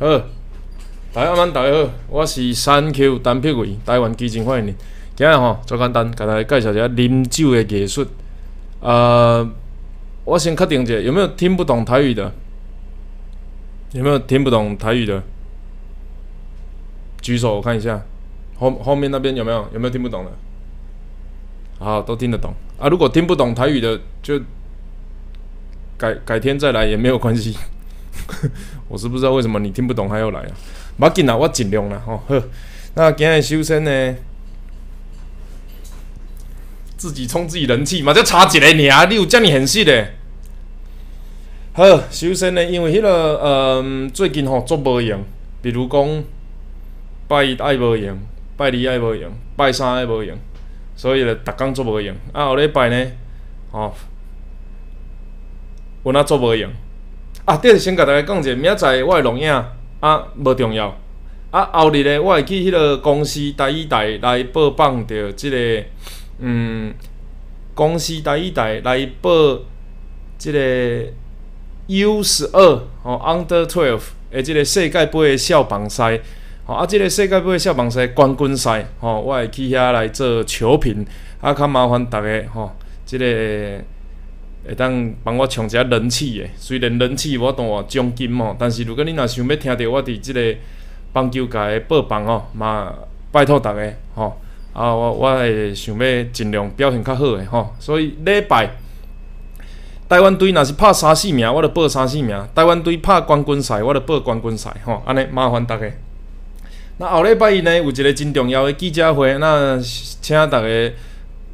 好，大家晚大家好，我是三 Q 单片位台湾基金欢迎你。今日吼，最简单，给大家介绍一下啉酒的艺术。呃，我先确定一下，有没有听不懂台语的？有没有听不懂台语的？举手我看一下，后后面那边有没有？有没有听不懂的？好，都听得懂啊。如果听不懂台语的，就改改天再来也没有关系。我是不知道为什么你听不懂还要来啊？要紧啦，我尽量啦吼。好，那今日修身呢？自己充自己人气嘛，就差一个尔，你有遮尔现实的？好，首先呢，因为迄个呃，最近吼做无用，比如讲拜一爱无用，拜二爱无用，拜三爱无用，所以咧，逐工做无用。啊，后礼拜呢，吼，有哪做无用？啊，得先甲大家讲者，明仔载我会录影啊，无重要。啊，后日咧，我会去迄个公司台一台来播放着即个，嗯，公司台一台来报即个 U 十二吼 Under Twelve 诶，即个世界杯诶少棒赛，吼啊，即个世界杯诶少棒赛冠军赛，吼，我会去遐来做球评，啊，较麻烦逐个吼，即个。会当帮我冲一下人气诶，虽然人气我当奖金吼，但是如果你若想要听到我伫即个棒球界诶播放吼，嘛拜托逐个吼，啊我我会想要尽量表现较好诶吼，所以礼拜台湾队若是拍三四名，我著报三四名；台湾队拍冠军赛，我著报冠军赛吼，安尼麻烦逐个。那后礼拜呢，有一个真重要诶记者会，那请逐个。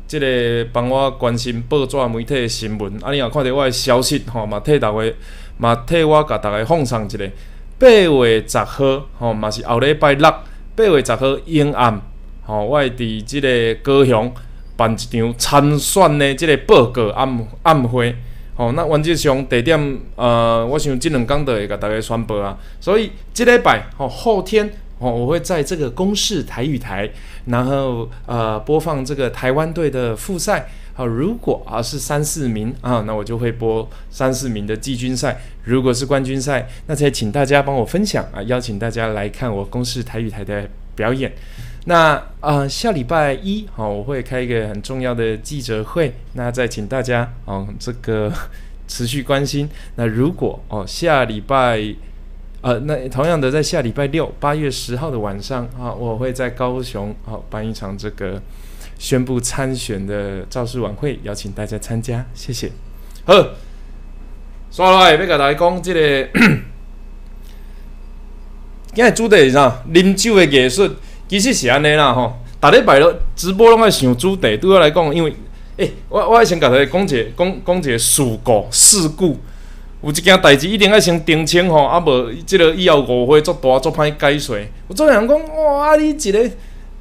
即个帮我关心报纸媒体的新闻，啊，你若看到我的消息吼，嘛替逐个嘛替我甲逐个奉上一个八月十号吼，嘛是后礼拜六八月十号阴暗吼，我会伫即个高雄办一场参选的即个报告暗暗会吼，那原则上地点呃，我想即两工就会甲逐个宣布啊，所以即礼拜吼后天。哦，我会在这个公视台语台，然后呃播放这个台湾队的复赛。好，如果啊是三四名啊，那我就会播三四名的季军赛。如果是冠军赛，那再请大家帮我分享啊，邀请大家来看我公视台语台的表演。那啊下礼拜一好，我会开一个很重要的记者会，那再请大家哦这个 持续关心。那如果哦下礼拜。呃，那同样的，在下礼拜六八月十号的晚上啊，我会在高雄好办一场这个宣布参选的造势晚会，邀请大家参加，谢谢。好，刷来要甲大家讲这个，今日主题是啥？啉酒的艺术，其实是安尼啦吼。大礼拜咯，直播拢爱想主题，对我来讲，因为诶，我我先甲大家讲一个，讲讲一个事故事故。有一件代志一定要先澄清吼，啊无即个以后误会足大足歹解释。有做人讲哇，你一个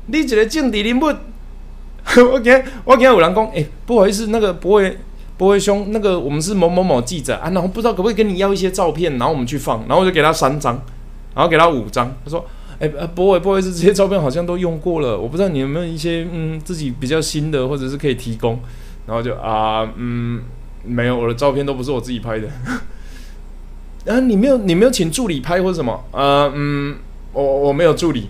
你一个政治人物，我惊我惊有人讲，诶，不好意思，那个不会不会兄，那个我们是某某某记者啊，然后不知道可不可以跟你要一些照片，然后我们去放，然后我就给他三张，然后给他五张，他说，诶，不会不好意思，这些照片好像都用过了，我不知道你有没有一些嗯自己比较新的，或者是可以提供，然后就啊嗯。没有，我的照片都不是我自己拍的。啊，你没有，你没有请助理拍或者什么？呃，嗯，我我没有助理。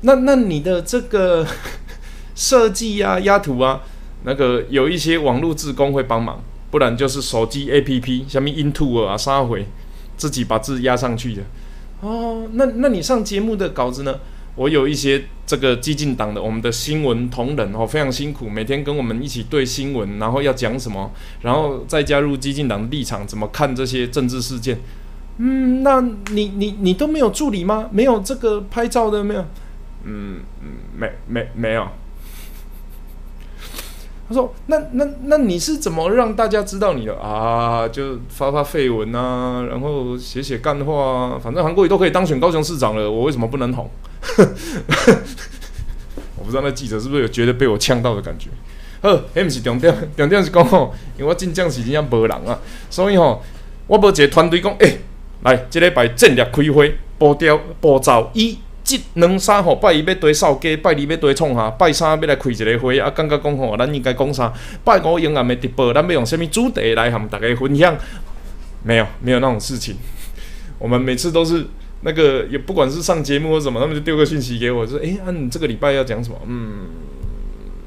那那你的这个 设计呀、压图啊，那个有一些网络自工会帮忙，不然就是手机 APP，什么 Into 啊、杀回，自己把字压上去的。哦，那那你上节目的稿子呢？我有一些这个激进党的我们的新闻同仁哦，非常辛苦，每天跟我们一起对新闻，然后要讲什么，然后再加入激进党的立场，怎么看这些政治事件？嗯，那你你你都没有助理吗？没有这个拍照的没有？嗯，没没没有。他说：“那那那你是怎么让大家知道你的啊？就发发绯闻啊，然后写写干话啊，反正韩国瑜都可以当选高雄市长了，我为什么不能红？我不知道那记者是不是有觉得被我呛到的感觉。呵，迄毋是重点，重点是讲吼，因为我真正是真正无人啊，所以吼，我无一个团队讲，诶，来，即礼拜战略开会，步调步骤一。”即两三吼，拜一要对扫街，拜二要对创啥，拜三要来开一个会，啊，感觉讲吼，咱应该讲啥？拜五永暗的直播，咱要用什么主题来和大家分享？没有，没有那种事情。我们每次都是那个也不管是上节目或什么，他们就丢个信息给我，说：“诶，啊，你这个礼拜要讲什么？”嗯，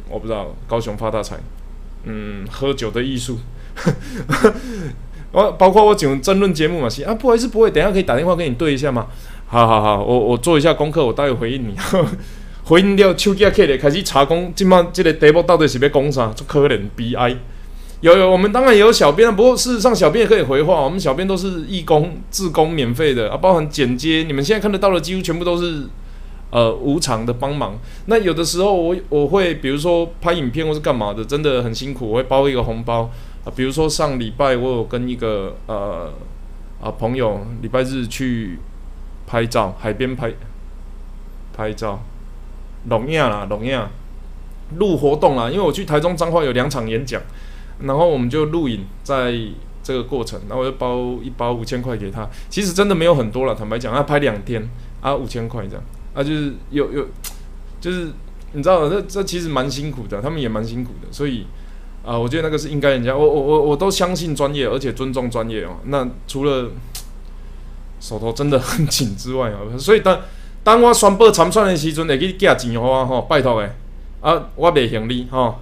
我不知道。高雄发大财，嗯，喝酒的艺术。我 包括我讲争论节目嘛，是啊，不好意思，不会，等下可以打电话跟你对一下吗？好好好，我我做一下功课，我待会回应你。回应了，手机啊，开咧，开始查讲，今晚这个题目到底是要讲啥？可怜 BI。有有，我们当然也有小编，不过事实上小编也可以回话。我们小编都是义工、自工、免费的啊，包含剪接，你们现在看得到的几乎全部都是呃无偿的帮忙。那有的时候我我会比如说拍影片或是干嘛的，真的很辛苦，我会包一个红包啊。比如说上礼拜我有跟一个呃啊朋友礼拜日去拍照，海边拍拍照，龙亚啦，龙亚录活动啦，因为我去台中彰化有两场演讲。然后我们就录影，在这个过程，然后我就包一包五千块给他。其实真的没有很多了，坦白讲，他拍两天啊，五千块这样啊，就是有有，就是你知道，这这其实蛮辛苦的，他们也蛮辛苦的，所以啊，我觉得那个是应该人家，我我我我都相信专业，而且尊重专业哦。那除了 手头真的很紧之外啊，所以当当我宣布参选的时阵，会去寄钱给我吼，拜托诶，啊，我袂行李吼。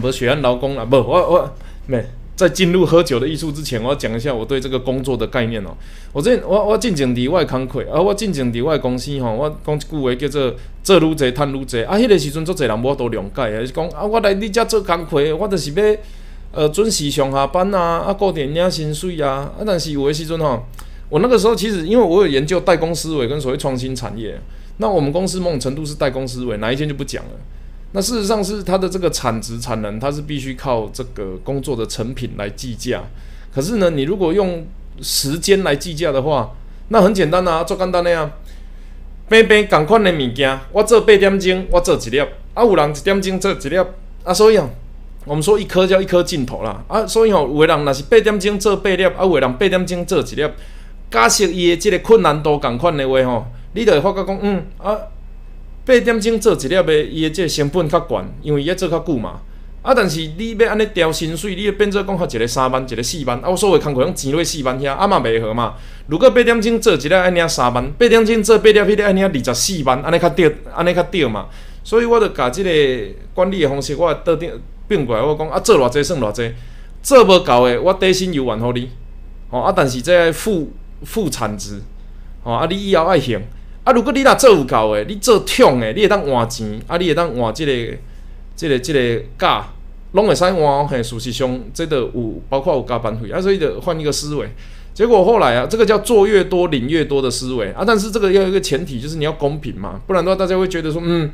不是选劳工啊，不，我我没在进入喝酒的艺术之前，我要讲一下我对这个工作的概念哦。我这我我进前伫我工课，啊，我进前伫我公司吼，我讲一句话叫做做愈济赚愈济。啊，迄个时阵足济人无都谅解啊，是讲啊，我来你遮做工课，我就是要呃准时上下班啊，啊固定领薪水啊。啊，但是有的时阵吼，我那个时候其实因为我有研究代工思维跟所谓创新产业，那我们公司某种程度是代工思维，哪一天就不讲了。那事实上是它的这个产值产能，它是必须靠这个工作的成品来计价。可是呢，你如果用时间来计价的话，那很简单啊，做简单那样，平平共款的物件，我做八点钟，我做一粒，啊，有人一点钟做一粒，啊，所以啊，我们说一颗叫一颗镜头啦，啊，所以吼，有的人若是八点钟做八粒，啊，有的人八点钟做一粒，假设伊的这个困难度共款的话吼，你就会发觉讲，嗯啊。八点钟做一粒的，伊的这成本较悬，因为伊做较久嘛。啊，但是你要安尼调薪水，你要变做讲较一个三万，一个四万。啊，我所谓工课用钱落四万遐，啊嘛袂合嘛。如果八点钟做一粒安尼三万，八点钟做八粒迄个安尼二十四万，安尼较对，安尼较对嘛。所以我就甲即个管理的方式，我倒定变过来，我讲啊，做偌济算偌济，做无够的，我底薪又还互你。吼啊，但是这负负产值，吼啊，你以后爱行。啊！如果你若做有够诶，你做痛诶，你会当换钱，啊，你会当换即个、即个、即个价，拢会使换。嘿，事实上，这个有包括有加班费啊，所以得换一个思维。结果后来啊，这个叫做越多领越多的思维啊，但是这个要有一个前提，就是你要公平嘛，不然的话，大家会觉得说，嗯，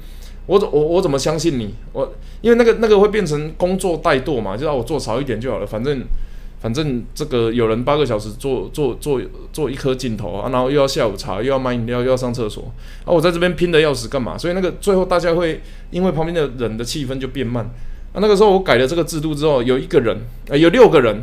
我怎我我怎么相信你？我因为那个那个会变成工作怠惰嘛，就让我做少一点就好了，反正。反正这个有人八个小时做做做做一颗镜头啊，然后又要下午茶，又要买饮料，又要上厕所啊！我在这边拼的要死，干嘛？所以那个最后大家会因为旁边的人的气氛就变慢啊。那个时候我改了这个制度之后，有一个人啊，有六个人，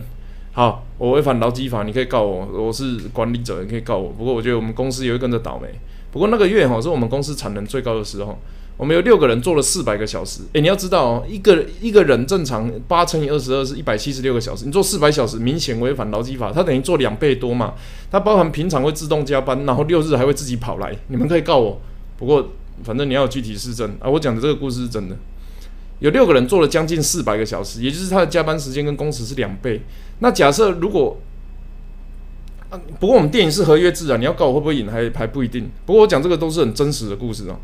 好，我违反劳基法，你可以告我，我是管理者，你可以告我。不过我觉得我们公司也会跟着倒霉。不过那个月哈是我们公司产能最高的时候。我们有六个人做了四百个小时，诶，你要知道哦，一个一个人正常八乘以二十二是一百七十六个小时，你做四百小时，明显违反劳基法，它等于做两倍多嘛。它包含平常会自动加班，然后六日还会自己跑来，你们可以告我。不过反正你要有具体事证啊，我讲的这个故事是真的。有六个人做了将近四百个小时，也就是他的加班时间跟工时是两倍。那假设如果，啊，不过我们电影是合约制啊，你要告我会不会赢还还不一定。不过我讲这个都是很真实的故事啊。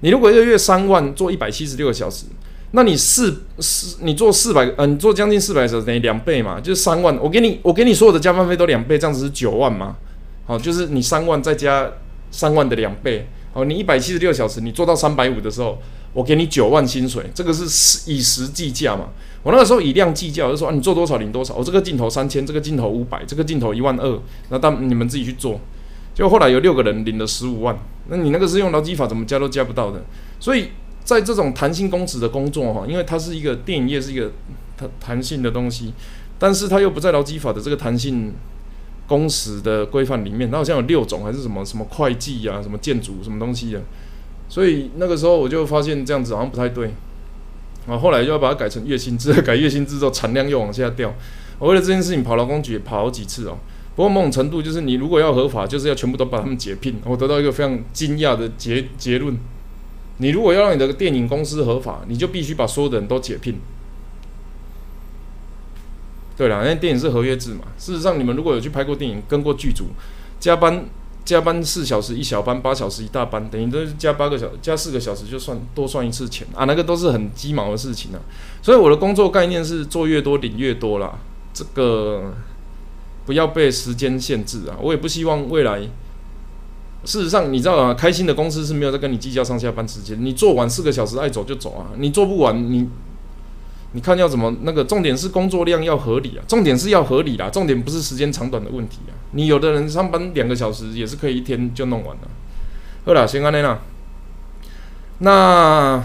你如果一个月三万做一百七十六个小时，那你四四你做四百嗯，做将近四百小时等于两倍嘛，就是三万。我给你我给你所有的加班费都两倍，这样子是九万嘛？好，就是你三万再加三万的两倍。好，你一百七十六小时你做到三百五的时候，我给你九万薪水，这个是以时计价嘛？我那个时候以量计价，我就说啊，你做多少领多少。我这个镜头三千，这个镜头五百，这个镜头一万二，那当你们自己去做。就后来有六个人领了十五万，那你那个是用劳基法怎么加都加不到的。所以在这种弹性工时的工作哈，因为它是一个电影业是一个弹弹性的东西，但是它又不在劳基法的这个弹性工时的规范里面。它好像有六种还是什么什么会计啊，什么建筑什么东西的。所以那个时候我就发现这样子好像不太对，啊，后来就要把它改成月薪制，改月薪制之后产量又往下掉。我为了这件事情跑劳工局跑好几次哦。不过某种程度就是你如果要合法，就是要全部都把他们解聘。我得到一个非常惊讶的结结论：你如果要让你的电影公司合法，你就必须把所有的人都解聘。对了，因为电影是合约制嘛。事实上，你们如果有去拍过电影，跟过剧组，加班。加班四小时一小班，八小时一大班，等于都是加八个小加四个小时就算多算一次钱啊，那个都是很鸡毛的事情啊。所以我的工作概念是做越多领越多啦，这个不要被时间限制啊。我也不希望未来，事实上你知道啊，开心的公司是没有在跟你计较上下班时间，你做完四个小时爱走就走啊，你做不完你。你看要怎么那个？重点是工作量要合理啊，重点是要合理啦，重点不是时间长短的问题啊。你有的人上班两个小时也是可以一天就弄完了。好啦，先安内啦。那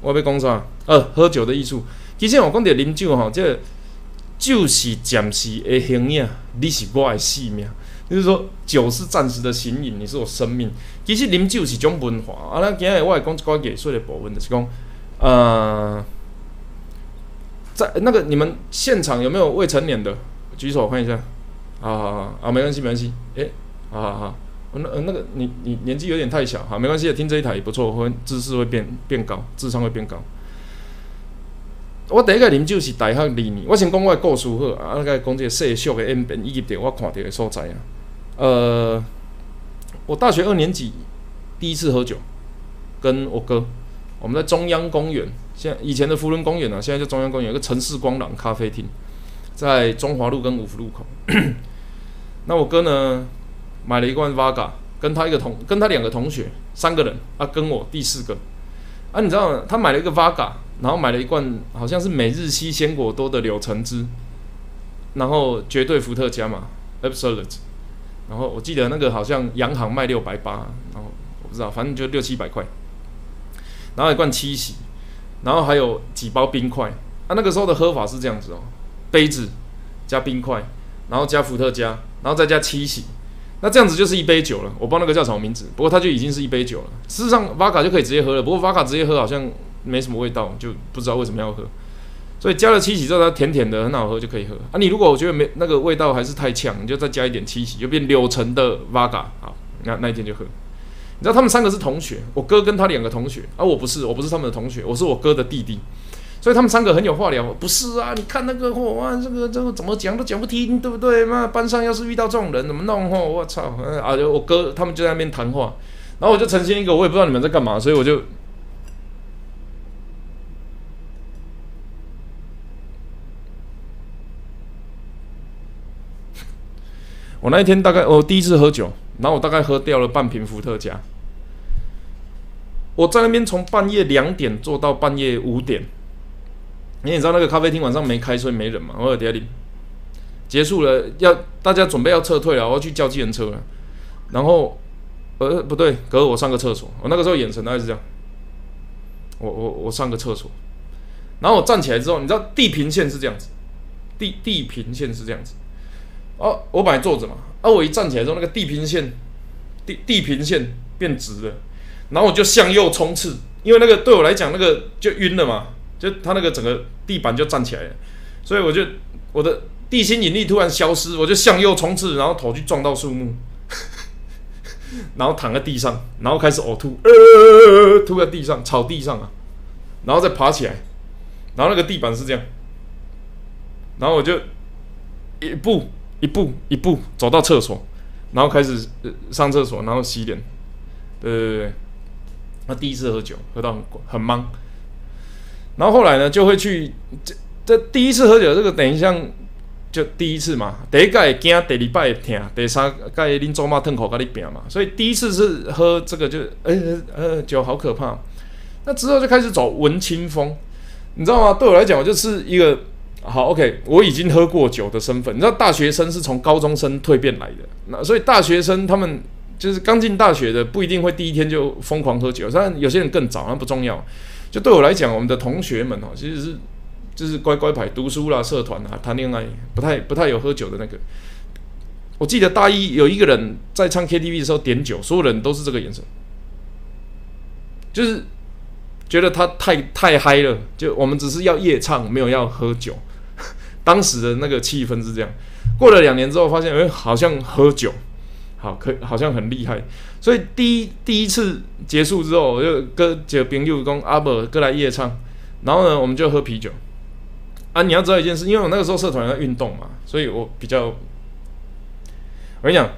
我要讲啥？呃，喝酒的艺术。其实我讲点啉酒吼，这酒是暂时的形影，你是我的性命。就是说，酒是暂时的形影，你是我生命。其实啉酒是一种文化。啊，咱今日我来讲一个艺术的部分，就是讲，呃。在那个你们现场有没有未成年的？举手看一下。好好好啊，没关系没关系。诶，好好好。那那个你你年纪有点太小，好没关系，听这一台也不错，会知识会变变高，智商会变高。我第一个啉酒是大学二年，我先讲我的故事好啊，个讲这个世俗的演变以及着我看到的所在啊。呃，我大学二年级第一次喝酒，跟我哥，我们在中央公园。现以前的福伦公园呢，现在叫中央公园有个城市光廊咖啡厅，在中华路跟五福路口。那我哥呢，买了一罐 Vaga，跟他一个同，跟他两个同学，三个人啊，跟我第四个。啊，你知道他买了一个 Vaga，然后买了一罐好像是每日西鲜果多的柳橙汁，然后绝对伏特加嘛，Absolute。然后我记得那个好像洋行卖六百八，然后我不知道，反正就六七百块。然后一罐七喜。然后还有几包冰块，啊，那个时候的喝法是这样子哦，杯子加冰块，然后加伏特加，然后再加七喜，那这样子就是一杯酒了。我不知道那个叫什么名字，不过它就已经是一杯酒了。事实上，瓦卡就可以直接喝了，不过瓦卡直接喝好像没什么味道，就不知道为什么要喝。所以加了七喜之后，它甜甜的，很好喝，就可以喝。啊，你如果我觉得没那个味道还是太呛，你就再加一点七喜，就变柳橙的瓦卡，好，那那一天就喝。你知道他们三个是同学，我哥跟他两个同学，而我不是，我不是他们的同学，我是我哥的弟弟，所以他们三个很有话聊。不是啊，你看那个货啊，这个这个怎么讲都讲不听，对不对？妈，班上要是遇到这种人怎么弄？吼，我操！啊，就我哥他们就在那边谈话，然后我就呈现一个，我也不知道你们在干嘛，所以我就，我那一天大概我第一次喝酒。然后我大概喝掉了半瓶伏特加，我在那边从半夜两点做到半夜五点，你也知道那个咖啡厅晚上没开，所以没人嘛。我有点里结束了，要大家准备要撤退了，我要去叫计程车了。然后，呃，不对，隔我上个厕所。我那个时候眼神大概是这样，我我我上个厕所。然后我站起来之后，你知道地平线是这样子，地地平线是这样子。哦，我本来坐着嘛。啊！我一站起来之后，那个地平线，地地平线变直了，然后我就向右冲刺，因为那个对我来讲，那个就晕了嘛，就它那个整个地板就站起来了，所以我就我的地心引力突然消失，我就向右冲刺，然后头去撞到树木，然后躺在地上，然后开始呕吐，呃，吐在地上，草地上啊，然后再爬起来，然后那个地板是这样，然后我就一步。一步一步走到厕所，然后开始上厕所，然后洗脸。对对对，那第一次喝酒，喝到很很忙。然后后来呢，就会去这这第一次喝酒，这个等于像就第一次嘛，第一届惊，第二拜听，第三盖恁做妈吞口跟你拼嘛。所以第一次是喝这个，就呃呃酒好可怕。那之后就开始走文青风，你知道吗？对我来讲，我就是一个。好，OK，我已经喝过酒的身份，你知道大学生是从高中生蜕变来的，那所以大学生他们就是刚进大学的，不一定会第一天就疯狂喝酒，但有些人更早，那不重要。就对我来讲，我们的同学们哦，其实是就是乖乖牌读书啦、社团啊、谈恋爱，不太不太有喝酒的那个。我记得大一有一个人在唱 KTV 的时候点酒，所有人都是这个眼神，就是觉得他太太嗨了，就我们只是要夜唱，没有要喝酒。当时的那个气氛是这样，过了两年之后，发现哎，好像喝酒，好可好像很厉害。所以第一第一次结束之后，我就跟几个朋友讲阿伯过来夜唱，然后呢，我们就喝啤酒。啊，你要知道一件事，因为我那个时候社团在运动嘛，所以我比较，我跟你讲，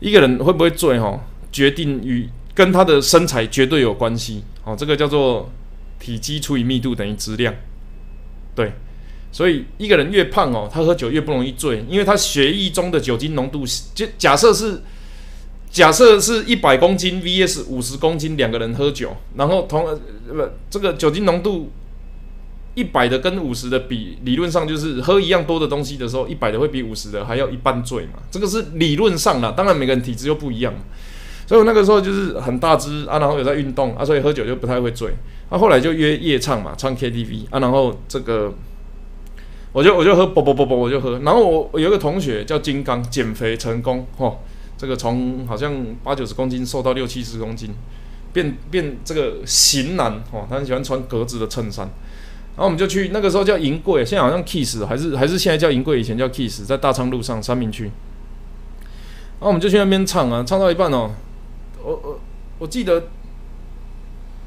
一个人会不会醉哈，决定与跟他的身材绝对有关系。哦，这个叫做体积除以密度等于质量。对，所以一个人越胖哦，他喝酒越不容易醉，因为他血液中的酒精浓度，就假设是假设是一百公斤 vs 五十公斤，两个人喝酒，然后同不这个酒精浓度。一百的跟五十的比，理论上就是喝一样多的东西的时候，一百的会比五十的还要一半醉嘛。这个是理论上啦，当然每个人体质又不一样。所以我那个时候就是很大只啊，然后有在运动啊，所以喝酒就不太会醉。啊后来就约夜唱嘛，唱 KTV 啊，然后这个我就我就喝啵啵啵啵我就喝。然后我我有一个同学叫金刚，减肥成功哦，这个从好像八九十公斤瘦到六七十公斤，变变这个型男哦，他很喜欢穿格子的衬衫。然后我们就去那个时候叫银柜，现在好像 Kiss 还是还是现在叫银柜，以前叫 Kiss，在大昌路上三明区。然后我们就去那边唱啊，唱到一半哦，我我我记得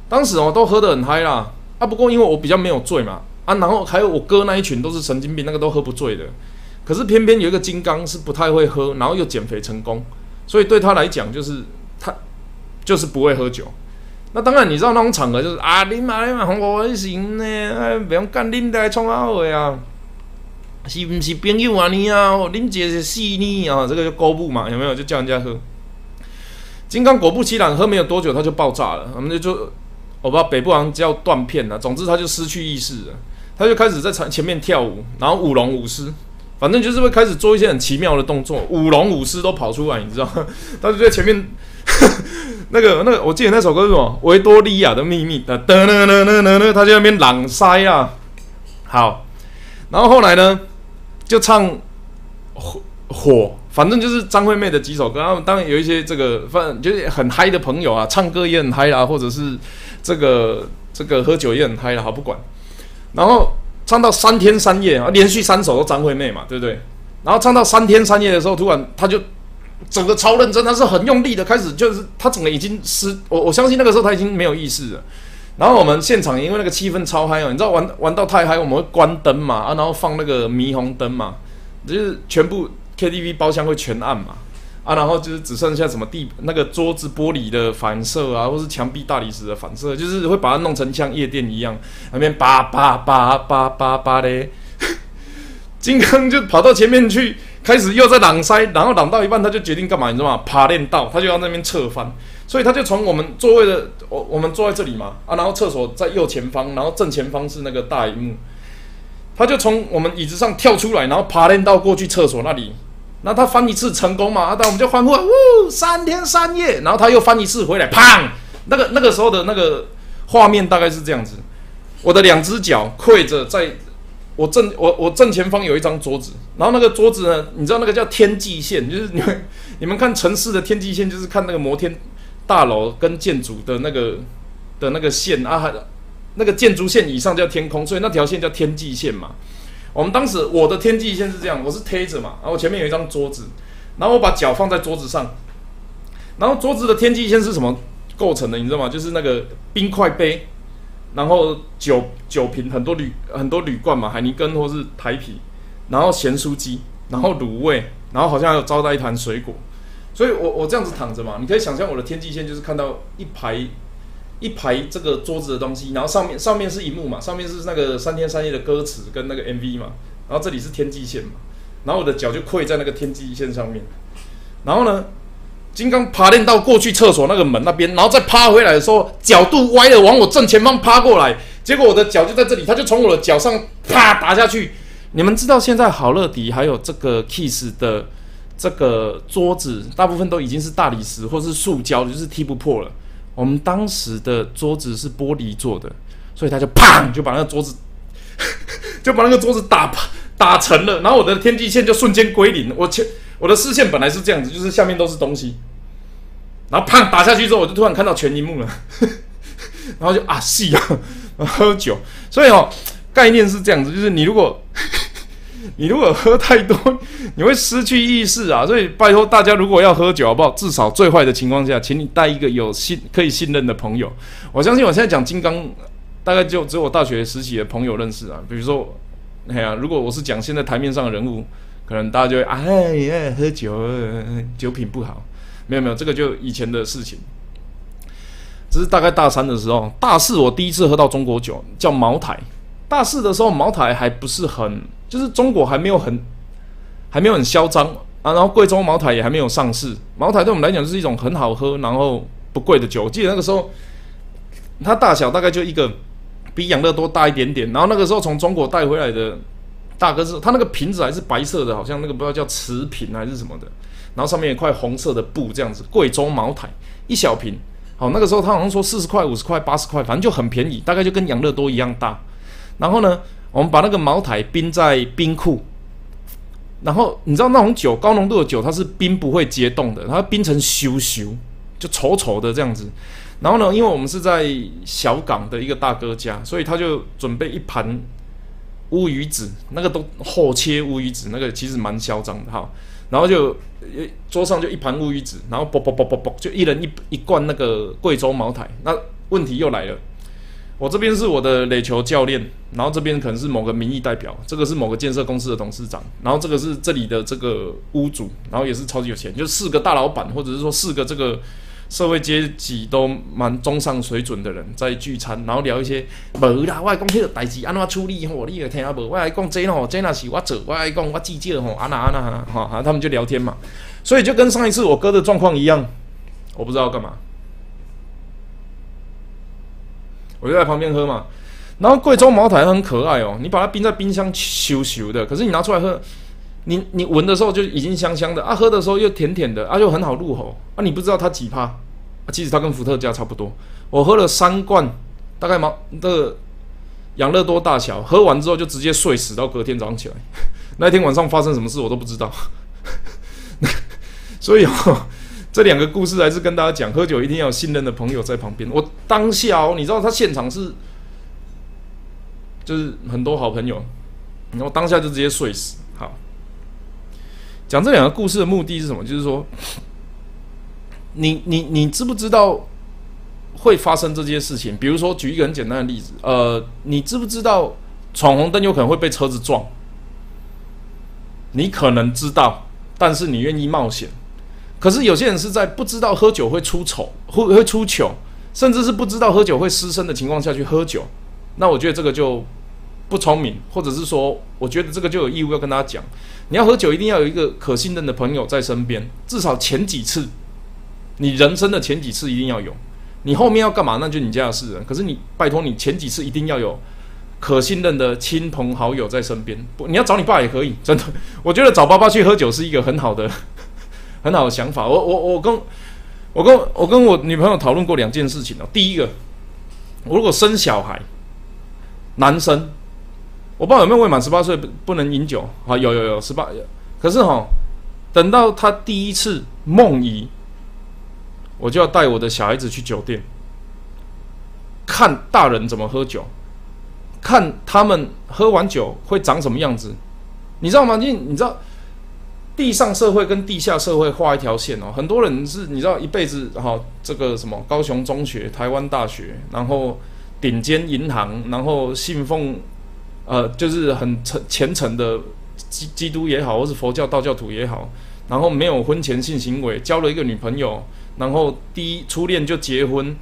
当时哦都喝得很嗨啦啊，不过因为我比较没有醉嘛啊，然后还有我哥那一群都是神经病，那个都喝不醉的。可是偏偏有一个金刚是不太会喝，然后又减肥成功，所以对他来讲就是他就是不会喝酒。那当然，你知道那种场合就是啊，你嘛你嘛红我还行呢，不用干恁来创啥话啊？是不是朋友啊你啊？恁姐是细腻啊，这个就勾布嘛，有没有？就叫人家喝。金刚果不其然，喝没有多久他就爆炸了，我们就就我不知道北部好像叫断片了，总之他就失去意识了，他就开始在前前面跳舞，然后舞龙舞狮，反正就是会开始做一些很奇妙的动作，舞龙舞狮都跑出来，你知道？他就在前面。那个那个，我记得那首歌是什么？维多利亚的秘密。噔噔噔噔噔噔，他就那边朗塞啊。好，然后后来呢，就唱火火，反正就是张惠妹的几首歌。然后当然有一些这个，反正就是很嗨的朋友啊，唱歌也很嗨啦，或者是这个这个喝酒也很嗨啦，好不管。然后唱到三天三夜啊，连续三首都张惠妹嘛，对不对？然后唱到三天三夜的时候，突然他就。整个超认真，他是很用力的，开始就是他整个已经失我我相信那个时候他已经没有意识了。然后我们现场因为那个气氛超嗨哦，你知道玩玩到太嗨，我们会关灯嘛啊，然后放那个霓虹灯嘛，就是全部 KTV 包厢会全暗嘛啊，然后就是只剩下什么地那个桌子玻璃的反射啊，或是墙壁大理石的反射，就是会把它弄成像夜店一样，那边叭叭叭叭叭叭嘞，金刚就跑到前面去。开始又在挡塞，然后挡到一半，他就决定干嘛？你知道吗？爬练道，他就要那边侧翻，所以他就从我们座位的，我我们坐在这里嘛，啊，然后厕所在右前方，然后正前方是那个大荧幕，他就从我们椅子上跳出来，然后爬练道过去厕所那里，那他翻一次成功嘛？那我们就欢呼，呜，三天三夜，然后他又翻一次回来，砰，那个那个时候的那个画面大概是这样子，我的两只脚跪着在。我正我我正前方有一张桌子，然后那个桌子呢，你知道那个叫天际线，就是你们你们看城市的天际线，就是看那个摩天大楼跟建筑的那个的那个线啊，那个建筑线以上叫天空，所以那条线叫天际线嘛。我们当时我的天际线是这样，我是贴着嘛，然后前面有一张桌子，然后我把脚放在桌子上，然后桌子的天际线是什么构成的？你知道吗？就是那个冰块杯。然后酒酒瓶很多铝很多铝罐嘛，海尼根或是台啤，然后咸酥鸡，然后卤味，然后好像还有招待一盘水果，所以我我这样子躺着嘛，你可以想象我的天际线就是看到一排一排这个桌子的东西，然后上面上面是荧幕嘛，上面是那个三天三夜的歌词跟那个 MV 嘛，然后这里是天际线嘛，然后我的脚就跪在那个天际线上面，然后呢？金刚爬练到过去厕所那个门那边，然后再趴回来的时候，角度歪了，往我正前方趴过来，结果我的脚就在这里，他就从我的脚上啪打下去。你们知道现在好乐迪还有这个 Kiss 的这个桌子，大部分都已经是大理石或是塑胶，就是踢不破了。我们当时的桌子是玻璃做的，所以他就砰就把那个桌子 就把那个桌子打打沉了，然后我的天际线就瞬间归零，我前。我的视线本来是这样子，就是下面都是东西，然后砰打下去之后，我就突然看到全荧幕了，然后就啊戏啊，喝酒，所以哦，概念是这样子，就是你如果 你如果喝太多，你会失去意识啊。所以拜托大家，如果要喝酒，好不好？至少最坏的情况下，请你带一个有信可以信任的朋友。我相信我现在讲金刚，大概就只有我大学时期的朋友认识啊。比如说，哎呀，如果我是讲现在台面上的人物，可能大家就会哎呀喝酒，酒品不好。没有没有，这个就以前的事情。只是大概大三的时候，大四我第一次喝到中国酒，叫茅台。大四的时候，茅台还不是很，就是中国还没有很，还没有很嚣张啊。然后贵州茅台也还没有上市。茅台对我们来讲是一种很好喝，然后不贵的酒。我记得那个时候，它大小大概就一个比养乐多大一点点。然后那个时候从中国带回来的，大哥是它那个瓶子还是白色的，好像那个不知道叫瓷瓶还是什么的。然后上面一块红色的布，这样子。贵州茅台一小瓶。好，那个时候他好像说四十块、五十块、八十块，反正就很便宜，大概就跟养乐多一样大。然后呢，我们把那个茅台冰在冰库，然后你知道那种酒高浓度的酒，它是冰不会结冻的，它冰成咻咻，就稠稠的这样子。然后呢，因为我们是在小港的一个大哥家，所以他就准备一盘乌鱼子，那个都厚切乌鱼子，那个其实蛮嚣张的哈。然后就桌上就一盘乌鱼子，然后啵啵啵啵啵，就一人一一罐那个贵州茅台。那问题又来了，我这边是我的垒球教练，然后这边可能是某个民意代表，这个是某个建设公司的董事长，然后这个是这里的这个屋主，然后也是超级有钱，就四个大老板，或者是说四个这个。社会阶级都蛮中上水准的人在聚餐，然后聊一些无啦，我来讲迄个代志安怎处理吼，你也听下无？我来讲这吼，这那是我做，我来讲我计较吼，安那安那哈，他们就聊天嘛。所以就跟上一次我哥的状况一样，我不知道干嘛，我就在旁边喝嘛。然后贵州茅台很可爱哦，你把它冰在冰箱咻咻的，可是你拿出来喝，你你闻的时候就已经香香的啊，喝的时候又甜甜的啊，又很好入喉啊，你不知道它几趴。其实它跟伏特加差不多。我喝了三罐，大概毛的养乐多大小，喝完之后就直接睡死，到隔天早上起来。那天晚上发生什么事我都不知道。所以哦，这两个故事还是跟大家讲，喝酒一定要信任的朋友在旁边。我当下哦，你知道他现场是，就是很多好朋友，然后当下就直接睡死。好，讲这两个故事的目的是什么？就是说。你你你知不知道会发生这些事情？比如说，举一个很简单的例子，呃，你知不知道闯红灯有可能会被车子撞？你可能知道，但是你愿意冒险。可是有些人是在不知道喝酒会出丑，会会出糗，甚至是不知道喝酒会失身的情况下去喝酒。那我觉得这个就不聪明，或者是说，我觉得这个就有义务要跟大家讲：你要喝酒，一定要有一个可信任的朋友在身边，至少前几次。你人生的前几次一定要有，你后面要干嘛那就你家的事了。可是你拜托你前几次一定要有可信任的亲朋好友在身边。不，你要找你爸也可以，真的。我觉得找爸爸去喝酒是一个很好的、很好的想法。我我我跟我跟我跟我女朋友讨论过两件事情哦。第一个，我如果生小孩，男生，我不知道有没有未满十八岁不能饮酒啊？有有有十八，可是哈，等到他第一次梦遗。我就要带我的小孩子去酒店，看大人怎么喝酒，看他们喝完酒会长什么样子，你知道吗？你你知道，地上社会跟地下社会画一条线哦。很多人是你知道一辈子哈，这个什么高雄中学、台湾大学，然后顶尖银行，然后信奉呃，就是很虔虔诚的基基督也好，或是佛教道教徒也好，然后没有婚前性行为，交了一个女朋友。然后第一初恋就结婚，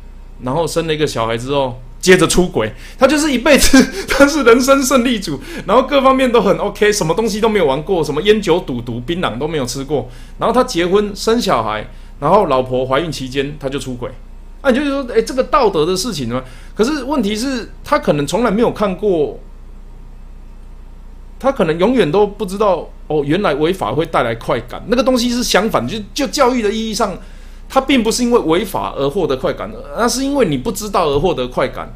然后生了一个小孩之后，接着出轨，他就是一辈子 他是人生胜利组，然后各方面都很 OK，什么东西都没有玩过，什么烟酒赌毒槟榔都没有吃过，然后他结婚生小孩，然后老婆怀孕期间他就出轨，啊，你就说，哎，这个道德的事情呢？可是问题是，他可能从来没有看过，他可能永远都不知道，哦，原来违法会带来快感，那个东西是相反，就就教育的意义上。他并不是因为违法而获得快感，那是因为你不知道而获得快感，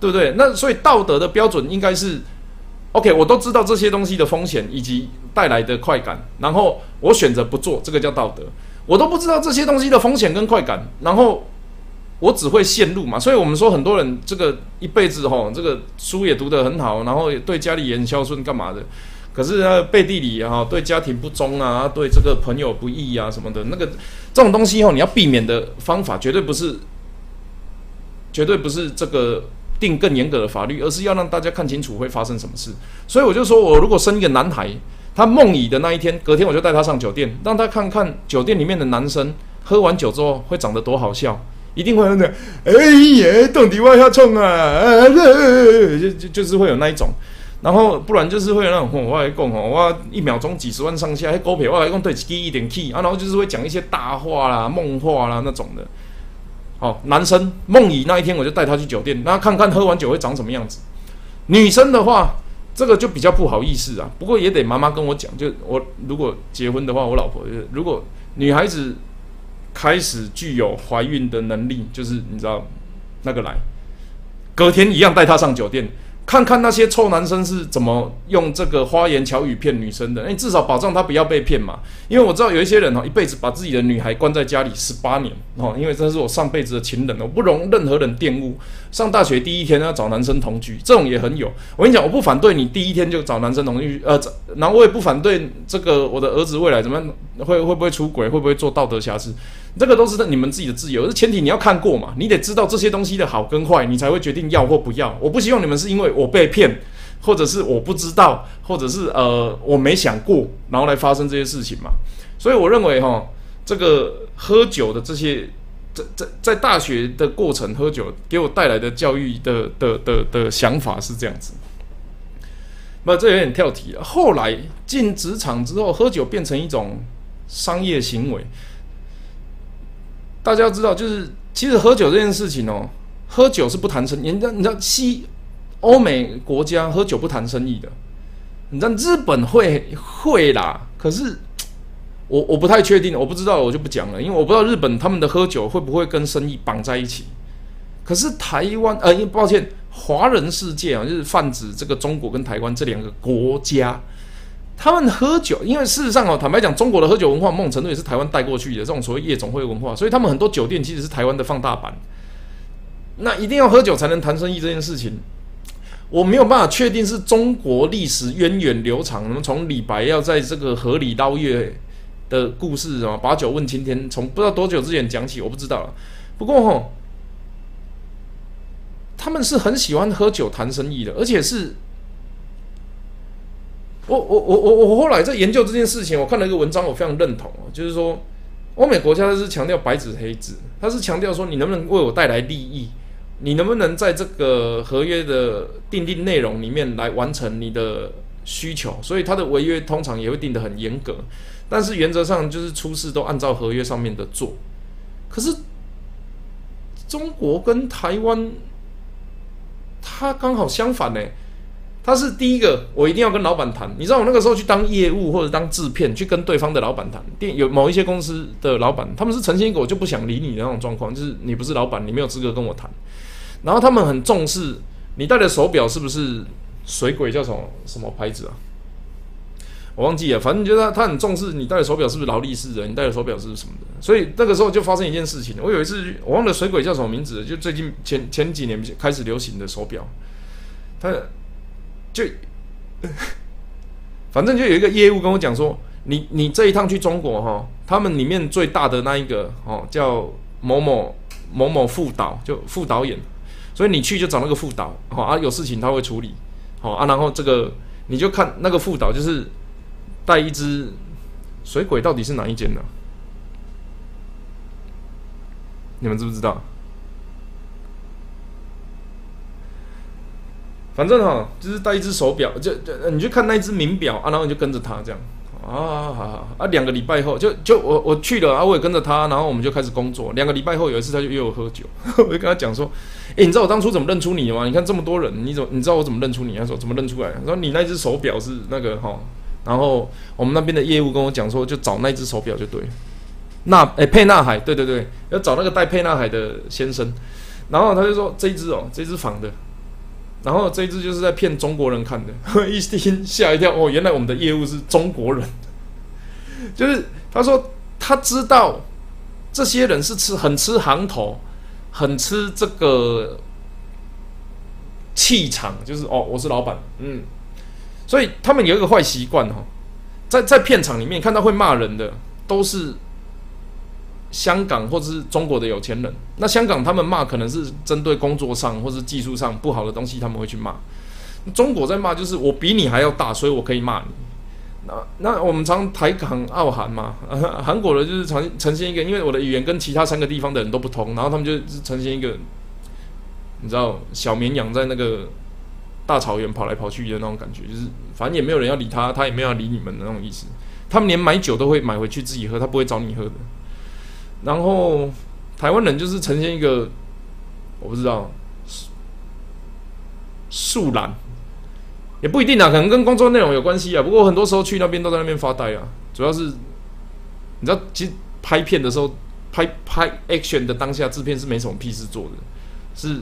对不对？那所以道德的标准应该是，OK，我都知道这些东西的风险以及带来的快感，然后我选择不做，这个叫道德。我都不知道这些东西的风险跟快感，然后我只会陷入嘛。所以我们说很多人这个一辈子吼，这个书也读得很好，然后对家里也很孝顺，干嘛的？可是他背地里啊，对家庭不忠啊，对这个朋友不义啊什么的，那个这种东西哦，你要避免的方法绝对不是，绝对不是这个定更严格的法律，而是要让大家看清楚会发生什么事。所以我就说，我如果生一个男孩，他梦遗的那一天，隔天我就带他上酒店，让他看看酒店里面的男生喝完酒之后会长得多好笑。一定会那种，哎呀，到底我要冲啊！就就就是会有那一种，然后不然就是会那种，我来讲吼，我一秒钟几十万上下，还股票我来讲对低一点 key 啊，然后就是会讲一些大话啦、梦话啦那种的。好，男生梦遗那一天，我就带他去酒店，让他看看喝完酒会长什么样子。女生的话，这个就比较不好意思啊，不过也得妈妈跟我讲，就我如果结婚的话，我老婆就如果女孩子。开始具有怀孕的能力，就是你知道那个来，隔天一样带她上酒店。看看那些臭男生是怎么用这个花言巧语骗女生的，你至少保障他不要被骗嘛。因为我知道有一些人哦，一辈子把自己的女孩关在家里十八年哦，因为这是我上辈子的情人，我不容任何人玷污。上大学第一天要找男生同居，这种也很有。我跟你讲，我不反对你第一天就找男生同居，呃，然后我也不反对这个我的儿子未来怎么样，会会不会出轨，会不会做道德瑕疵。这个都是你们自己的自由，是前提你要看过嘛，你得知道这些东西的好跟坏，你才会决定要或不要。我不希望你们是因为我被骗，或者是我不知道，或者是呃我没想过，然后来发生这些事情嘛。所以我认为哈，这个喝酒的这些，在在在大学的过程喝酒给我带来的教育的的的的想法是这样子。那这有点跳题了。后来进职场之后，喝酒变成一种商业行为。大家要知道，就是其实喝酒这件事情哦，喝酒是不谈生意。你知道，你知道西欧美国家喝酒不谈生意的。你知道日本会会啦，可是我我不太确定，我不知道，我就不讲了，因为我不知道日本他们的喝酒会不会跟生意绑在一起。可是台湾，呃，抱歉，华人世界啊，就是泛指这个中国跟台湾这两个国家。他们喝酒，因为事实上哦，坦白讲，中国的喝酒文化某种程度也是台湾带过去的这种所谓夜总会文化，所以他们很多酒店其实是台湾的放大版。那一定要喝酒才能谈生意这件事情，我没有办法确定是中国历史源远流长，那么从李白要在这个河里捞月的故事啊，把酒问青天，从不知道多久之前讲起，我不知道了。不过哈，他们是很喜欢喝酒谈生意的，而且是。我我我我我后来在研究这件事情，我看了一个文章，我非常认同哦，就是说，欧美国家它是强调白纸黑字，它是强调说你能不能为我带来利益，你能不能在这个合约的订定内容里面来完成你的需求，所以它的违约通常也会定得很严格，但是原则上就是出事都按照合约上面的做。可是中国跟台湾，它刚好相反呢。他是第一个，我一定要跟老板谈。你知道我那个时候去当业务或者当制片，去跟对方的老板谈。店有某一些公司的老板，他们是呈现一个我就不想理你的那种状况，就是你不是老板，你没有资格跟我谈。然后他们很重视你戴的手表是不是水鬼叫什么什么牌子啊？我忘记了，反正就是他很重视你戴的手表是不是劳力士的，你戴的手表是什么的。所以那个时候就发生一件事情，我有一次我忘了水鬼叫什么名字，就最近前前几年开始流行的手表，他。就，反正就有一个业务跟我讲说，你你这一趟去中国哈，他们里面最大的那一个哦叫某某某某副导，就副导演，所以你去就找那个副导，好啊，有事情他会处理，好啊，然后这个你就看那个副导就是带一只水鬼，到底是哪一间呢？你们知不知道？反正哈，就是带一只手表，就就你去看那只名表啊，然后你就跟着他这样啊，好好啊，两个礼拜后就就我我去了啊，我也跟着他，然后我们就开始工作。两个礼拜后有一次他就约我喝酒，我就跟他讲说，诶，你知道我当初怎么认出你吗？你看这么多人，你怎么你知道我怎么认出你？他说怎么认出来？他说你那只手表是那个哈，然后我们那边的业务跟我讲说，就找那只手表就对，那诶沛纳海，对对对，要找那个戴沛纳海的先生，然后他就说这一只哦，这只仿的。然后这一支就是在骗中国人看的，一听吓一跳哦，原来我们的业务是中国人。就是他说他知道这些人是吃很吃行头，很吃这个气场，就是哦我是老板，嗯，所以他们有一个坏习惯哈，在在片场里面看到会骂人的都是香港或者是中国的有钱人。那香港他们骂可能是针对工作上或是技术上不好的东西，他们会去骂。中国在骂就是我比你还要大，所以我可以骂你。那那我们常台港澳韩嘛，韩国的就是呈呈现一个，因为我的语言跟其他三个地方的人都不同，然后他们就呈现一个，你知道小绵羊在那个大草原跑来跑去的那种感觉，就是反正也没有人要理他，他也没有理你们的那种意思。他们连买酒都会买回去自己喝，他不会找你喝的。然后台湾人就是呈现一个，我不知道，树懒。也不一定啊，可能跟工作内容有关系啊。不过很多时候去那边都在那边发呆啊。主要是你知道，其实拍片的时候，拍拍 action 的当下，制片是没什么屁事做的，是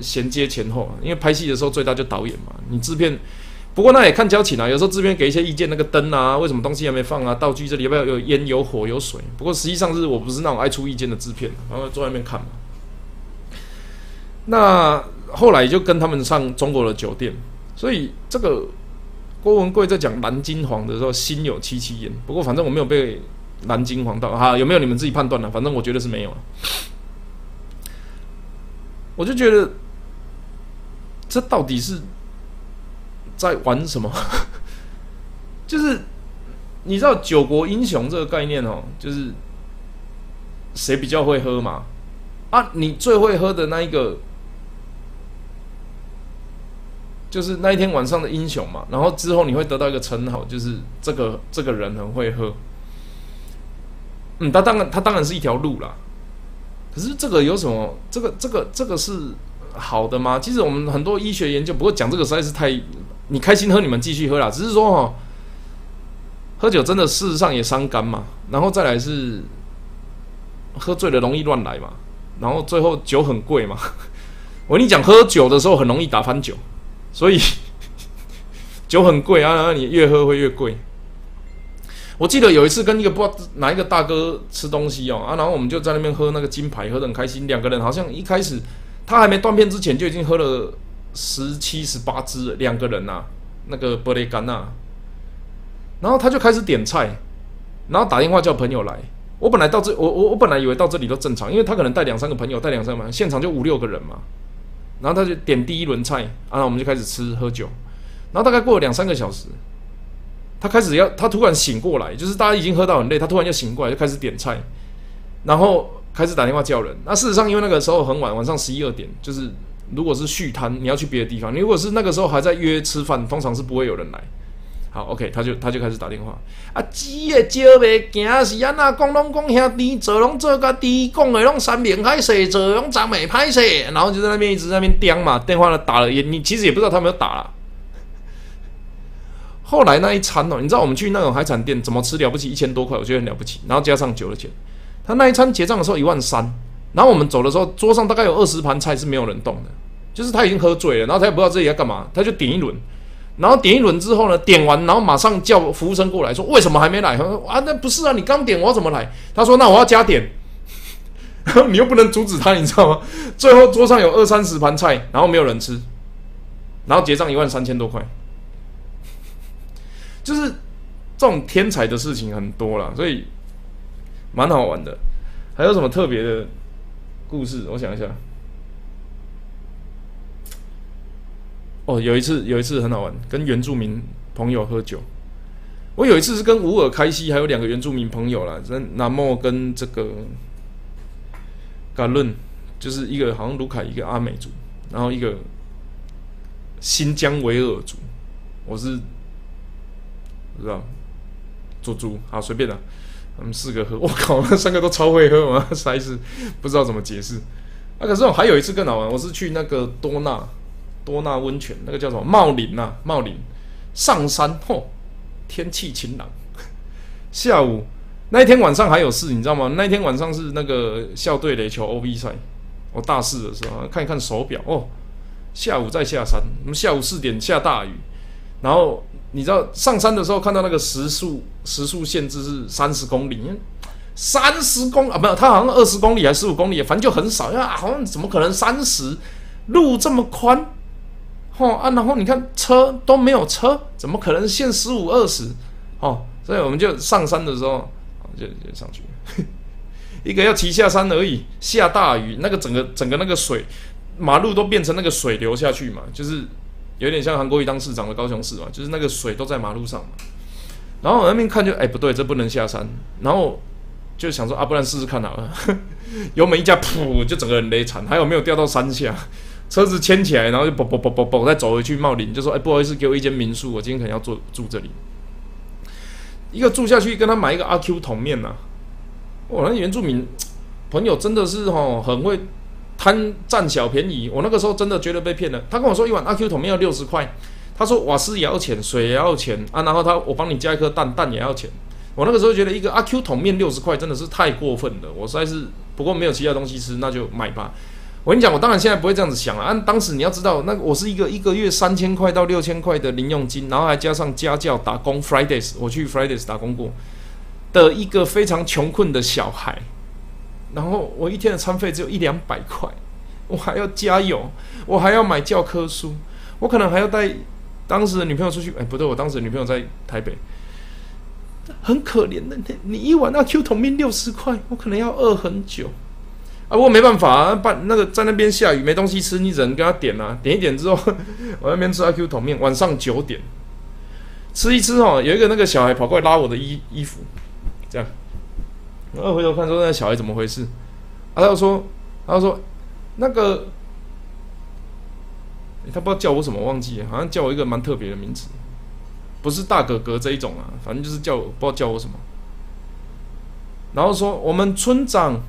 衔接前后啊。因为拍戏的时候最大就导演嘛，你制片不过那也看交情啊。有时候制片给一些意见，那个灯啊，为什么东西还没放啊？道具这里要不要有烟、有火、有水？不过实际上是我不是那种爱出意见的制片，然后坐在那边看嘛。那后来就跟他们上中国的酒店。所以这个郭文贵在讲蓝金黄的时候，心有戚戚焉。不过反正我没有被蓝金黄到哈，有没有你们自己判断了？反正我觉得是没有。我就觉得这到底是在玩什么？就是你知道“九国英雄”这个概念哦，就是谁比较会喝嘛？啊，你最会喝的那一个。就是那一天晚上的英雄嘛，然后之后你会得到一个称号，就是这个这个人很会喝。嗯，他当然他当然是一条路啦。可是这个有什么？这个这个这个是好的吗？其实我们很多医学研究，不过讲这个实在是太……你开心喝，你们继续喝啦。只是说哦，喝酒真的事实上也伤肝嘛。然后再来是喝醉了容易乱来嘛。然后最后酒很贵嘛。我跟你讲，喝酒的时候很容易打翻酒。所以 酒很贵啊，然后你越喝会越贵。我记得有一次跟一个不知道哪一个大哥吃东西哦啊，然后我们就在那边喝那个金牌，喝的很开心。两个人好像一开始他还没断片之前就已经喝了十七十八支，两个人呐，那个玻璃干呐。然后他就开始点菜，然后打电话叫朋友来。我本来到这，我我我本来以为到这里都正常，因为他可能带两三个朋友，带两三个，现场就五六个人嘛。然后他就点第一轮菜，然后我们就开始吃喝酒。然后大概过了两三个小时，他开始要，他突然醒过来，就是大家已经喝到很累，他突然就醒过来，就开始点菜，然后开始打电话叫人。那事实上，因为那个时候很晚，晚上十一二点，就是如果是续摊，你要去别的地方；你如果是那个时候还在约吃饭，通常是不会有人来。好，OK，他就他就开始打电话。啊，鸡的招袂行是安那讲拢讲兄弟做拢做家己，讲的拢三面海誓，做拢张美歹势，然后就在那边一直在那边颠嘛，电话呢打了也你其实也不知道他没有打了。后来那一餐哦，你知道我们去那种海产店怎么吃了不起一千多块，我觉得很了不起，然后加上酒的钱，他那一餐结账的时候一万三，然后我们走的时候桌上大概有二十盘菜是没有人动的，就是他已经喝醉了，然后他也不知道自己要干嘛，他就点一轮。然后点一轮之后呢，点完然后马上叫服务生过来说：“为什么还没来？”他说：“啊，那不是啊，你刚点我怎么来？”他说：“那我要加点。”然后你又不能阻止他，你知道吗？最后桌上有二三十盘菜，然后没有人吃，然后结账一万三千多块，就是这种天才的事情很多了，所以蛮好玩的。还有什么特别的故事？我想一下。哦，有一次，有一次很好玩，跟原住民朋友喝酒。我有一次是跟乌尔开西，还有两个原住民朋友啦，那南莫跟这个嘎伦，就是一个好像卢凯，一个阿美族，然后一个新疆维吾尔族。我是不知道猪猪，好随便的，他们四个喝，我靠，那三个都超会喝嘛，实在是不知道怎么解释。啊，可是我还有一次更好玩，我是去那个多纳。多纳温泉那个叫什么茂林呐？茂林上山嚯，天气晴朗。下午那一天晚上还有事，你知道吗？那一天晚上是那个校队垒球 O B 赛。我大四的时候看一看手表哦，下午再下山。我们下午四点下大雨，然后你知道上山的时候看到那个时速时速限制是三十公里，三十公啊没有，它好像二十公里还是十五公里，反正就很少呀。好像怎么可能三十？路这么宽？哦啊，然后你看车都没有车，怎么可能限十五二十？哦，所以我们就上山的时候就就上去，一个要骑下山而已，下大雨，那个整个整个那个水马路都变成那个水流下去嘛，就是有点像韩国瑜当市长的高雄市嘛，就是那个水都在马路上。然后我那边看就哎不对，这不能下山，然后就想说啊，不然试试看好了，油门一加，噗，就整个人勒惨，还有没有掉到山下？车子牵起来，然后就啵啵啵啵啵，再走回去茂林，就说：“哎，不好意思，给我一间民宿，我今天可能要住住这里。”一个住下去，跟他买一个阿 Q 桶面呐。我，那原住民朋友真的是哈，很会贪占小便宜。我那个时候真的觉得被骗了。他跟我说一碗阿 Q 桶面要六十块，他说瓦斯也要钱，水也要钱啊，然后他我帮你加一颗蛋，蛋也要钱。我那个时候觉得一个阿 Q 桶面六十块真的是太过分了，我实在是不过没有其他东西吃，那就买吧。我跟你讲，我当然现在不会这样子想了。按当时你要知道，那我是一个一个月三千块到六千块的零用金，然后还加上家教打工，Fridays 我去 Fridays 打工过的一个非常穷困的小孩。然后我一天的餐费只有一两百块，我还要加油，我还要买教科书，我可能还要带当时的女朋友出去。哎，不对，我当时的女朋友在台北，很可怜的。你你一碗那 Q 桶面六十块，我可能要饿很久。啊，不过没办法啊，半那个在那边下雨没东西吃，你只能跟他点啊，点一点之后，我那边吃阿 Q 桶面，晚上九点吃一吃哦，有一个那个小孩跑过来拉我的衣衣服，这样，我回头看说那小孩怎么回事，啊，他说，他说那个，他不知道叫我什么忘记了，好像叫我一个蛮特别的名字，不是大哥哥这一种啊，反正就是叫我不知道叫我什么，然后说我们村长。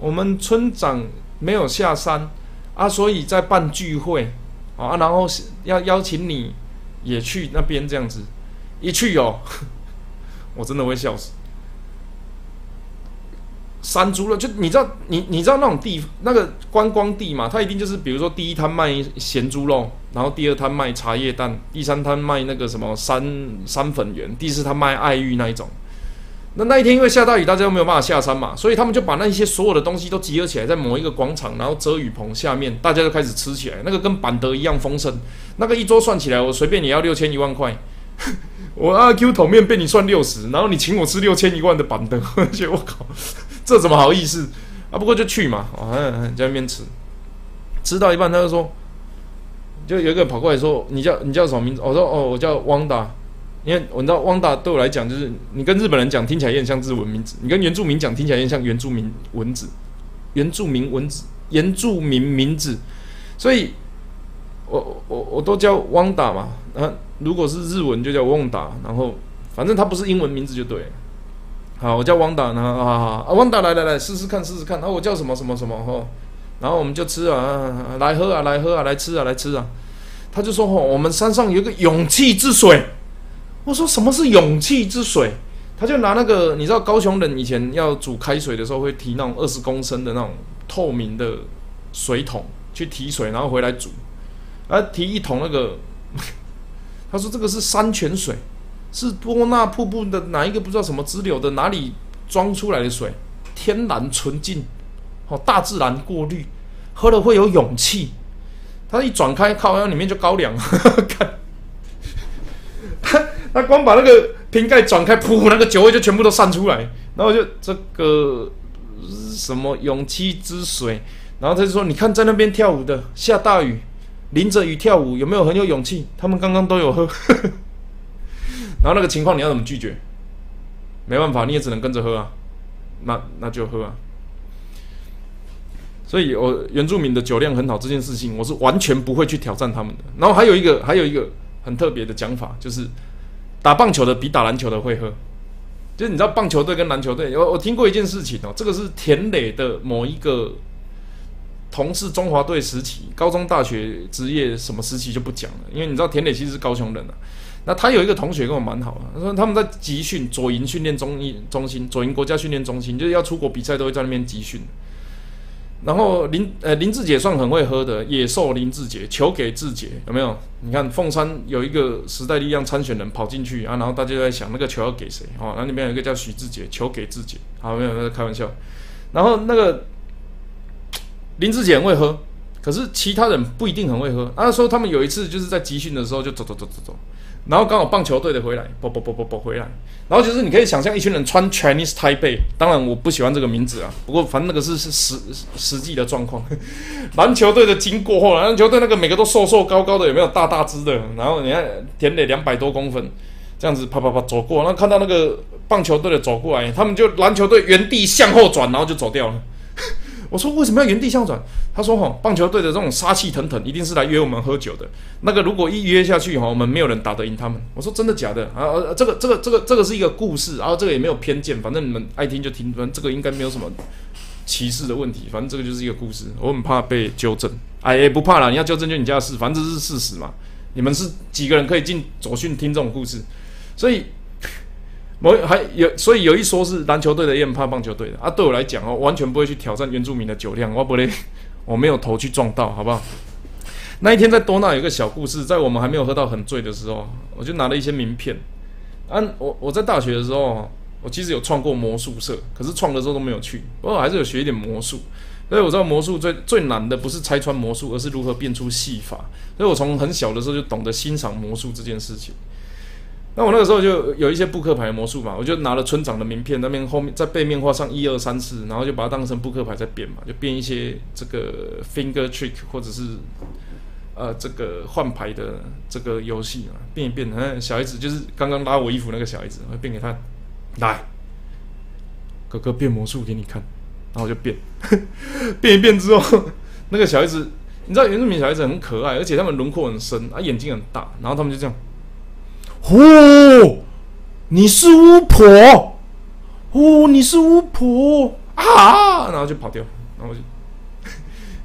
我们村长没有下山啊，所以在办聚会啊，然后要邀请你也去那边这样子，一去哦，我真的会笑死。山猪肉，就你知道，你你知道那种地那个观光地嘛？它一定就是，比如说第一摊卖咸猪肉，然后第二摊卖茶叶蛋，第三摊卖那个什么山山粉圆，第四摊卖爱玉那一种。那那一天因为下大雨，大家都没有办法下山嘛，所以他们就把那些所有的东西都集合起来，在某一个广场，然后遮雨棚下面，大家就开始吃起来。那个跟板德一样丰盛，那个一桌算起来，我随便也要六千一万块。我阿 Q 桶面被你算六十，然后你请我吃六千一万的板德，而且我靠，这怎么好意思啊？不过就去嘛，啊，在那边吃，吃到一半他就说，就有一个跑过来说，你叫你叫什么名字？我说哦，我叫汪达。因为我知道汪达对我来讲，就是你跟日本人讲听起来有点像日文名字，你跟原住民讲听起来有点像原住民文字，原住民文字，原住民名字，所以我我我都叫汪达嘛。然啊，如果是日文就叫汪达，然后反正他不是英文名字就对。好，我叫汪达呢啊啊，汪达来来来试试看试试看。啊，我叫什么什么什么哈，然后我们就吃啊，来喝啊来喝啊来吃啊来吃啊。他就说哦，我们山上有一个勇气之水。我说什么是勇气之水？他就拿那个，你知道高雄人以前要煮开水的时候会提那种二十公升的那种透明的水桶去提水，然后回来煮。啊，提一桶那个，他说这个是山泉水，是多纳瀑布的哪一个不知道什么支流的哪里装出来的水，天然纯净，哦，大自然过滤，喝了会有勇气。他一转开，靠，那里面就高粱，看。他光把那个瓶盖转开，噗，那个酒味就全部都散出来。然后就这个什么勇气之水，然后他就说：“你看在那边跳舞的，下大雨，淋着雨跳舞，有没有很有勇气？他们刚刚都有喝。”然后那个情况你要怎么拒绝？没办法，你也只能跟着喝啊。那那就喝啊。所以我原住民的酒量很好，这件事情我是完全不会去挑战他们的。然后还有一个，还有一个很特别的讲法，就是。打棒球的比打篮球的会喝，就是你知道棒球队跟篮球队，我我听过一件事情哦，这个是田磊的某一个同事中华队时期，高中、大学、职业什么时期就不讲了，因为你知道田磊其实是高雄人啊，那他有一个同学跟我蛮好的，他说他们在集训左营训练中中心，左营国家训练中心，就是要出国比赛都会在那边集训。然后林呃林志杰算很会喝的，野兽林志杰，球给志杰有没有？你看凤山有一个时代力量参选人跑进去啊，然后大家在想那个球要给谁？哦，那那边有一个叫许志杰，球给志杰，好没有？在开玩笑。然后那个林志杰很会喝，可是其他人不一定很会喝。他说他们有一次就是在集训的时候就走走走走走，然后刚好棒球队的回来，啵啵啵啵啵回来，然后就是你可以想象一群人穿 Chinese Taipei，当然我不喜欢这个名字啊，不过反正那个是是实实际的状况。篮球队的经过后，篮球队那个每个都瘦瘦高高的，有没有大大只的？然后你看田磊两百多公分，这样子啪啪啪走过，然后看到那个棒球队的走过来，他们就篮球队原地向后转，然后就走掉了。我说为什么要原地向转？他说哈，棒球队的这种杀气腾腾，一定是来约我们喝酒的。那个如果一约下去哈，我们没有人打得赢他们。我说真的假的啊？这个这个这个这个是一个故事，然后这个也没有偏见，反正你们爱听就听，反正这个应该没有什么歧视的问题。反正这个就是一个故事，我很怕被纠正。哎，也不怕啦，你要纠正就你家的事，反正这是事实嘛。你们是几个人可以进左训听这种故事？所以。我还有，所以有一说是篮球队的也很怕棒球队的啊。对我来讲哦，完全不会去挑战原住民的酒量，我不嘞，我没有头去撞到，好不好？那一天在多纳有个小故事，在我们还没有喝到很醉的时候，我就拿了一些名片。啊，我我在大学的时候，我其实有创过魔术社，可是创的时候都没有去，不过还是有学一点魔术。所以我知道魔术最最难的不是拆穿魔术，而是如何变出戏法。所以我从很小的时候就懂得欣赏魔术这件事情。那我那个时候就有一些扑克牌魔术嘛，我就拿了村长的名片，那边后面在背面画上一二三四，然后就把它当成扑克牌在变嘛，就变一些这个 finger trick 或者是呃这个换牌的这个游戏嘛，变一变。嗯，小孩子就是刚刚拉我衣服那个小孩子，我变给他，来，哥哥变魔术给你看，然后就变，变一变之后，那个小孩子，你知道原住民小孩子很可爱，而且他们轮廓很深，啊眼睛很大，然后他们就这样。哦，你是巫婆，哦，你是巫婆啊！然后就跑掉，然后就，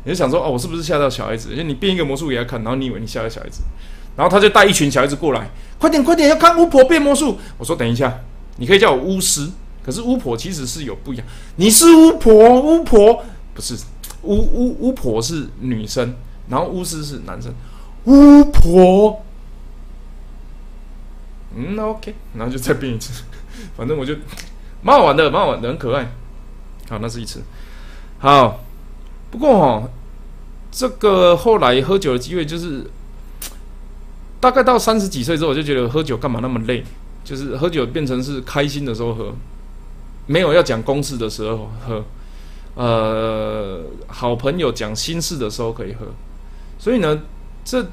你就想说，哦，我是不是吓到小孩子？因为你变一个魔术给他看，然后你以为你吓到小孩子，然后他就带一群小孩子过来，快点快点，要看巫婆变魔术。我说等一下，你可以叫我巫师，可是巫婆其实是有不一样。你是巫婆，巫婆不是巫巫巫婆是女生，然后巫师是男生，巫婆。嗯那，OK，然后就再变一次，反正我就蛮好玩的，蛮好玩的，很可爱。好，那是一次。好，不过哦，这个后来喝酒的机会就是，大概到三十几岁之后，我就觉得喝酒干嘛那么累？就是喝酒变成是开心的时候喝，没有要讲公事的时候喝，呃，好朋友讲心事的时候可以喝。所以呢，这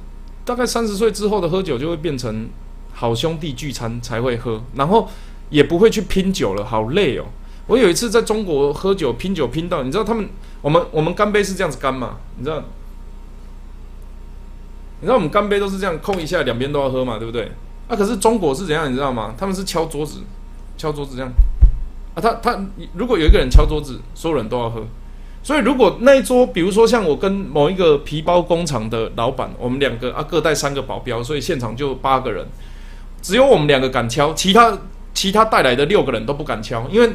大概三十岁之后的喝酒就会变成。好兄弟聚餐才会喝，然后也不会去拼酒了，好累哦。我有一次在中国喝酒拼酒拼到，你知道他们我们我们干杯是这样子干嘛？你知道？你知道我们干杯都是这样空一下，两边都要喝嘛，对不对？啊，可是中国是怎样？你知道吗？他们是敲桌子，敲桌子这样。啊，他他如果有一个人敲桌子，所有人都要喝。所以如果那一桌，比如说像我跟某一个皮包工厂的老板，我们两个啊各带三个保镖，所以现场就八个人。只有我们两个敢敲，其他其他带来的六个人都不敢敲，因为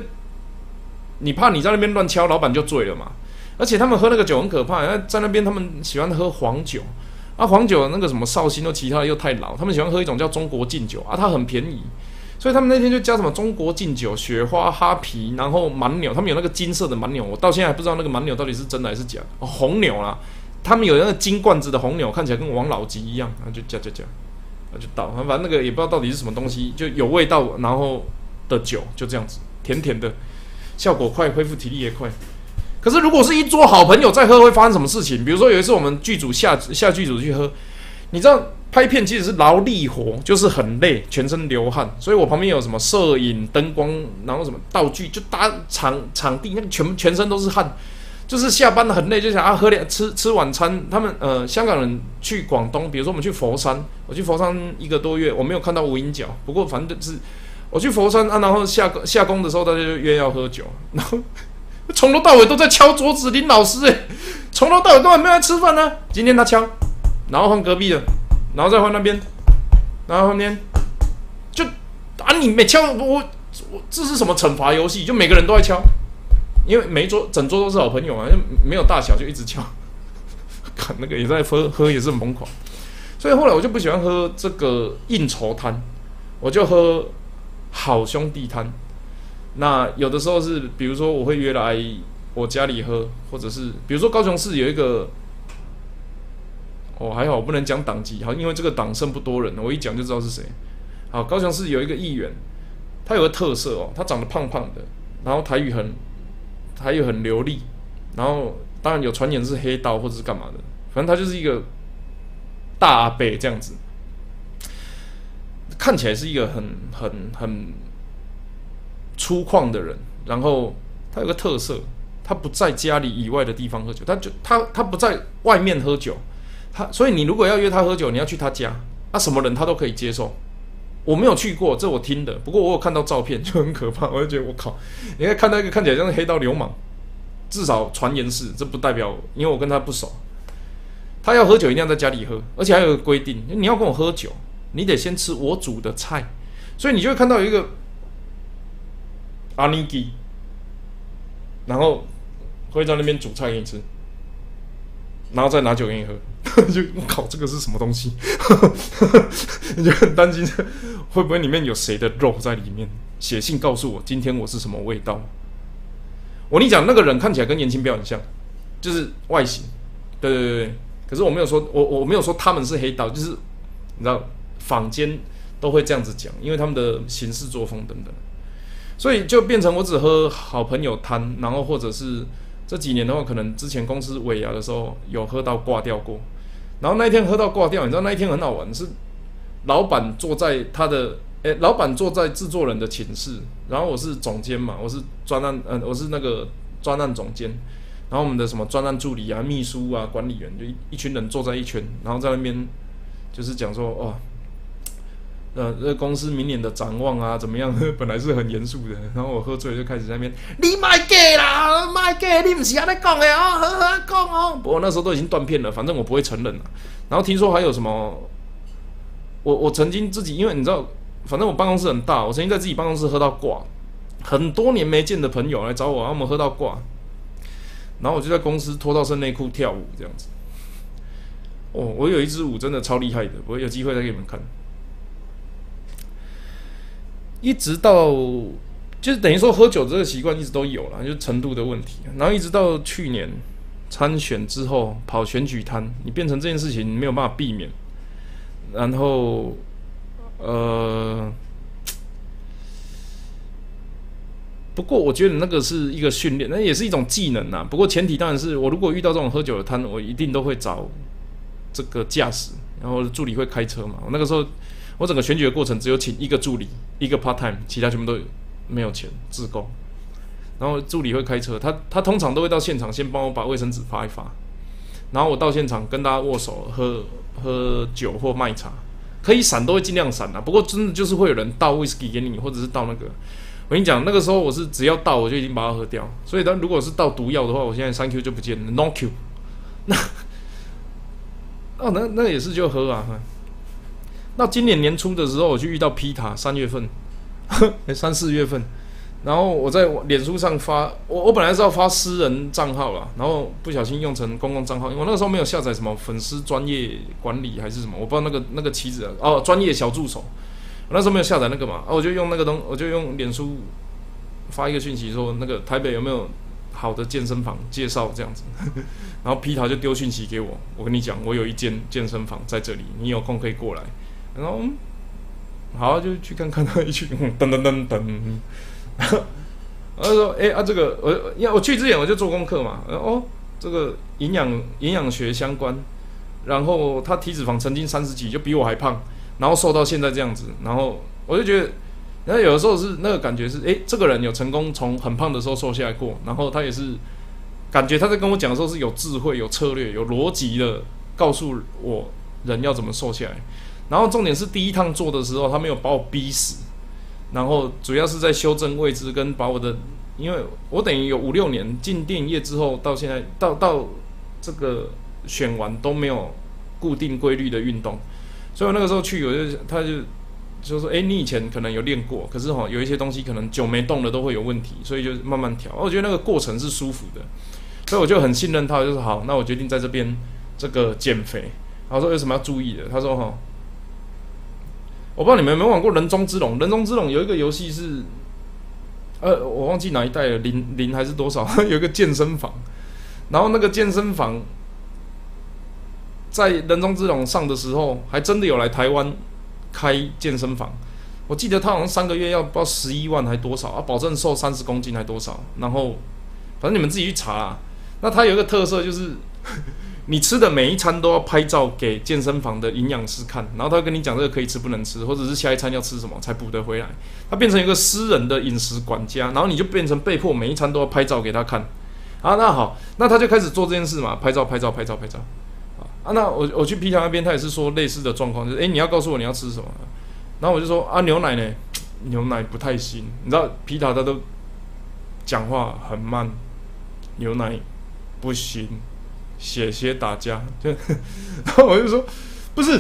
你怕你在那边乱敲，老板就醉了嘛。而且他们喝那个酒很可怕，在那边他们喜欢喝黄酒，啊，黄酒那个什么绍兴都其他的又太老，他们喜欢喝一种叫中国劲酒啊，它很便宜，所以他们那天就加什么中国劲酒、雪花、哈啤，然后蛮牛，他们有那个金色的蛮牛，我到现在还不知道那个蛮牛到底是真的还是假。哦，红牛啦，他们有那个金罐子的红牛，看起来跟王老吉一样，然后就加加加。那就倒，反正那个也不知道到底是什么东西，就有味道，然后的酒就这样子，甜甜的，效果快，恢复体力也快。可是如果是一桌好朋友在喝，会发生什么事情？比如说有一次我们剧组下下剧组去喝，你知道拍片其实是劳力活，就是很累，全身流汗，所以我旁边有什么摄影、灯光，然后什么道具，就搭场场地，那个全全身都是汗。就是下班了很累，就想啊喝点吃吃晚餐。他们呃香港人去广东，比如说我们去佛山，我去佛山一个多月，我没有看到无影脚。不过反正是我去佛山啊，然后下下工的时候，大家就约要喝酒，然后从头到尾都在敲桌子。林老师诶，从头到尾都还没来吃饭呢。今天他敲，然后换隔壁的，然后再换那边，然后后面就啊你没敲我我这是什么惩罚游戏？就每个人都在敲。因为每一桌整桌都是好朋友嘛，就没有大小就一直敲，看那个也在喝喝也是很疯狂，所以后来我就不喜欢喝这个应酬摊，我就喝好兄弟摊。那有的时候是，比如说我会约来我家里喝，或者是比如说高雄市有一个哦，还好我不能讲党籍，好，因为这个党剩不多人，我一讲就知道是谁。好，高雄市有一个议员，他有个特色哦，他长得胖胖的，然后台语很，还有很流利，然后当然有传言是黑道或者是干嘛的，反正他就是一个大阿伯这样子，看起来是一个很很很粗犷的人，然后他有个特色，他不在家里以外的地方喝酒，他就他他不在外面喝酒，他所以你如果要约他喝酒，你要去他家，啊，什么人他都可以接受。我没有去过，这我听的。不过我有看到照片，就很可怕。我就觉得我靠，你看看到一个看起来像是黑道流氓，至少传言是，这不代表，因为我跟他不熟。他要喝酒一定要在家里喝，而且还有个规定，你要跟我喝酒，你得先吃我煮的菜。所以你就会看到有一个阿尼基，然后会在那边煮菜给你吃，然后再拿酒给你喝。就我靠，这个是什么东西？你就很担心会不会里面有谁的肉在里面？写信告诉我，今天我是什么味道？我跟你讲，那个人看起来跟年轻标很像，就是外形。对对对对。可是我没有说，我我没有说他们是黑道，就是你知道，坊间都会这样子讲，因为他们的行事作风等等，所以就变成我只喝好朋友摊，然后或者是这几年的话，可能之前公司尾牙的时候有喝到挂掉过。然后那一天喝到挂掉，你知道那一天很好玩，是老板坐在他的，诶，老板坐在制作人的寝室，然后我是总监嘛，我是专案，嗯，我是那个专案总监，然后我们的什么专案助理啊、秘书啊、管理员，就一一群人坐在一圈，然后在那边就是讲说，哦。呃，这公司明年的展望啊，怎么样？本来是很严肃的，然后我喝醉就开始在那边，你卖假啦，卖假，你不是安尼讲的哦，呵呵讲哦。不过那时候都已经断片了，反正我不会承认了。然后听说还有什么，我我曾经自己，因为你知道，反正我办公室很大，我曾经在自己办公室喝到挂，很多年没见的朋友来找我，他们喝到挂，然后我就在公司脱到身内裤跳舞这样子。哦，我有一支舞真的超厉害的，我有机会再给你们看。一直到就是等于说喝酒这个习惯一直都有了，就程度的问题。然后一直到去年参选之后跑选举摊，你变成这件事情没有办法避免。然后呃，不过我觉得那个是一个训练，那也是一种技能呐。不过前提当然是我如果遇到这种喝酒的摊，我一定都会找这个驾驶，然后助理会开车嘛。我那个时候。我整个选举的过程只有请一个助理，一个 part time，其他全部都没有钱自供。然后助理会开车，他他通常都会到现场先帮我把卫生纸发一发，然后我到现场跟大家握手，喝喝酒或卖茶，可以闪都会尽量闪啊。不过真的就是会有人倒 whisky 给你，或者是倒那个。我跟你讲，那个时候我是只要倒我就已经把它喝掉。所以，他如果是倒毒药的话，我现在三 Q 就不见了，no Q。那 哦，那那也是就喝啊。到今年年初的时候，我去遇到皮塔，三月份，三四月份，然后我在脸书上发，我我本来是要发私人账号啦，然后不小心用成公共账号，因为我那时候没有下载什么粉丝专业管理还是什么，我不知道那个那个旗子哦，专业小助手，我那时候没有下载那个嘛，啊，我就用那个东，我就用脸书发一个讯息说，那个台北有没有好的健身房介绍这样子，然后皮塔就丢讯息给我，我跟你讲，我有一间健身房在这里，你有空可以过来。然后，好，就去看看他一去，噔噔噔噔，然后 说：“哎啊，这个我，因为我去之前我就做功课嘛，哦，这个营养营养学相关，然后他体脂肪曾经三十几，就比我还胖，然后瘦到现在这样子，然后我就觉得，然后有的时候是那个感觉是，哎，这个人有成功从很胖的时候瘦下来过，然后他也是感觉他在跟我讲的时候是有智慧、有策略、有逻辑的告诉我人要怎么瘦下来。”然后重点是第一趟做的时候，他没有把我逼死，然后主要是在修正位置跟把我的，因为我等于有五六年进电业之后，到现在到到这个选完都没有固定规律的运动，所以我那个时候去，我就他就就说，哎，你以前可能有练过，可是哈有一些东西可能久没动了都会有问题，所以就慢慢调。我觉得那个过程是舒服的，所以我就很信任他，就是好，那我决定在这边这个减肥。然后说有什么要注意的？他说哈。我不知道你们有没有玩过《人中之龙》？《人中之龙》有一个游戏是，呃，我忘记哪一代了，零零还是多少？有一个健身房，然后那个健身房在人中之龙上的时候，还真的有来台湾开健身房。我记得他好像三个月要报十一万还多少啊，保证瘦三十公斤还多少。然后反正你们自己去查啦。那他有一个特色就是。你吃的每一餐都要拍照给健身房的营养师看，然后他跟你讲这个可以吃不能吃，或者是下一餐要吃什么才补得回来。他变成一个私人的饮食管家，然后你就变成被迫每一餐都要拍照给他看。啊，那好，那他就开始做这件事嘛，拍照拍照拍照拍照。啊，那我我去皮条那边，他也是说类似的状况，就是诶，你要告诉我你要吃什么。然后我就说啊，牛奶呢？牛奶不太行，你知道皮条他都讲话很慢，牛奶不行。写写打架，就，然后我就说，不是，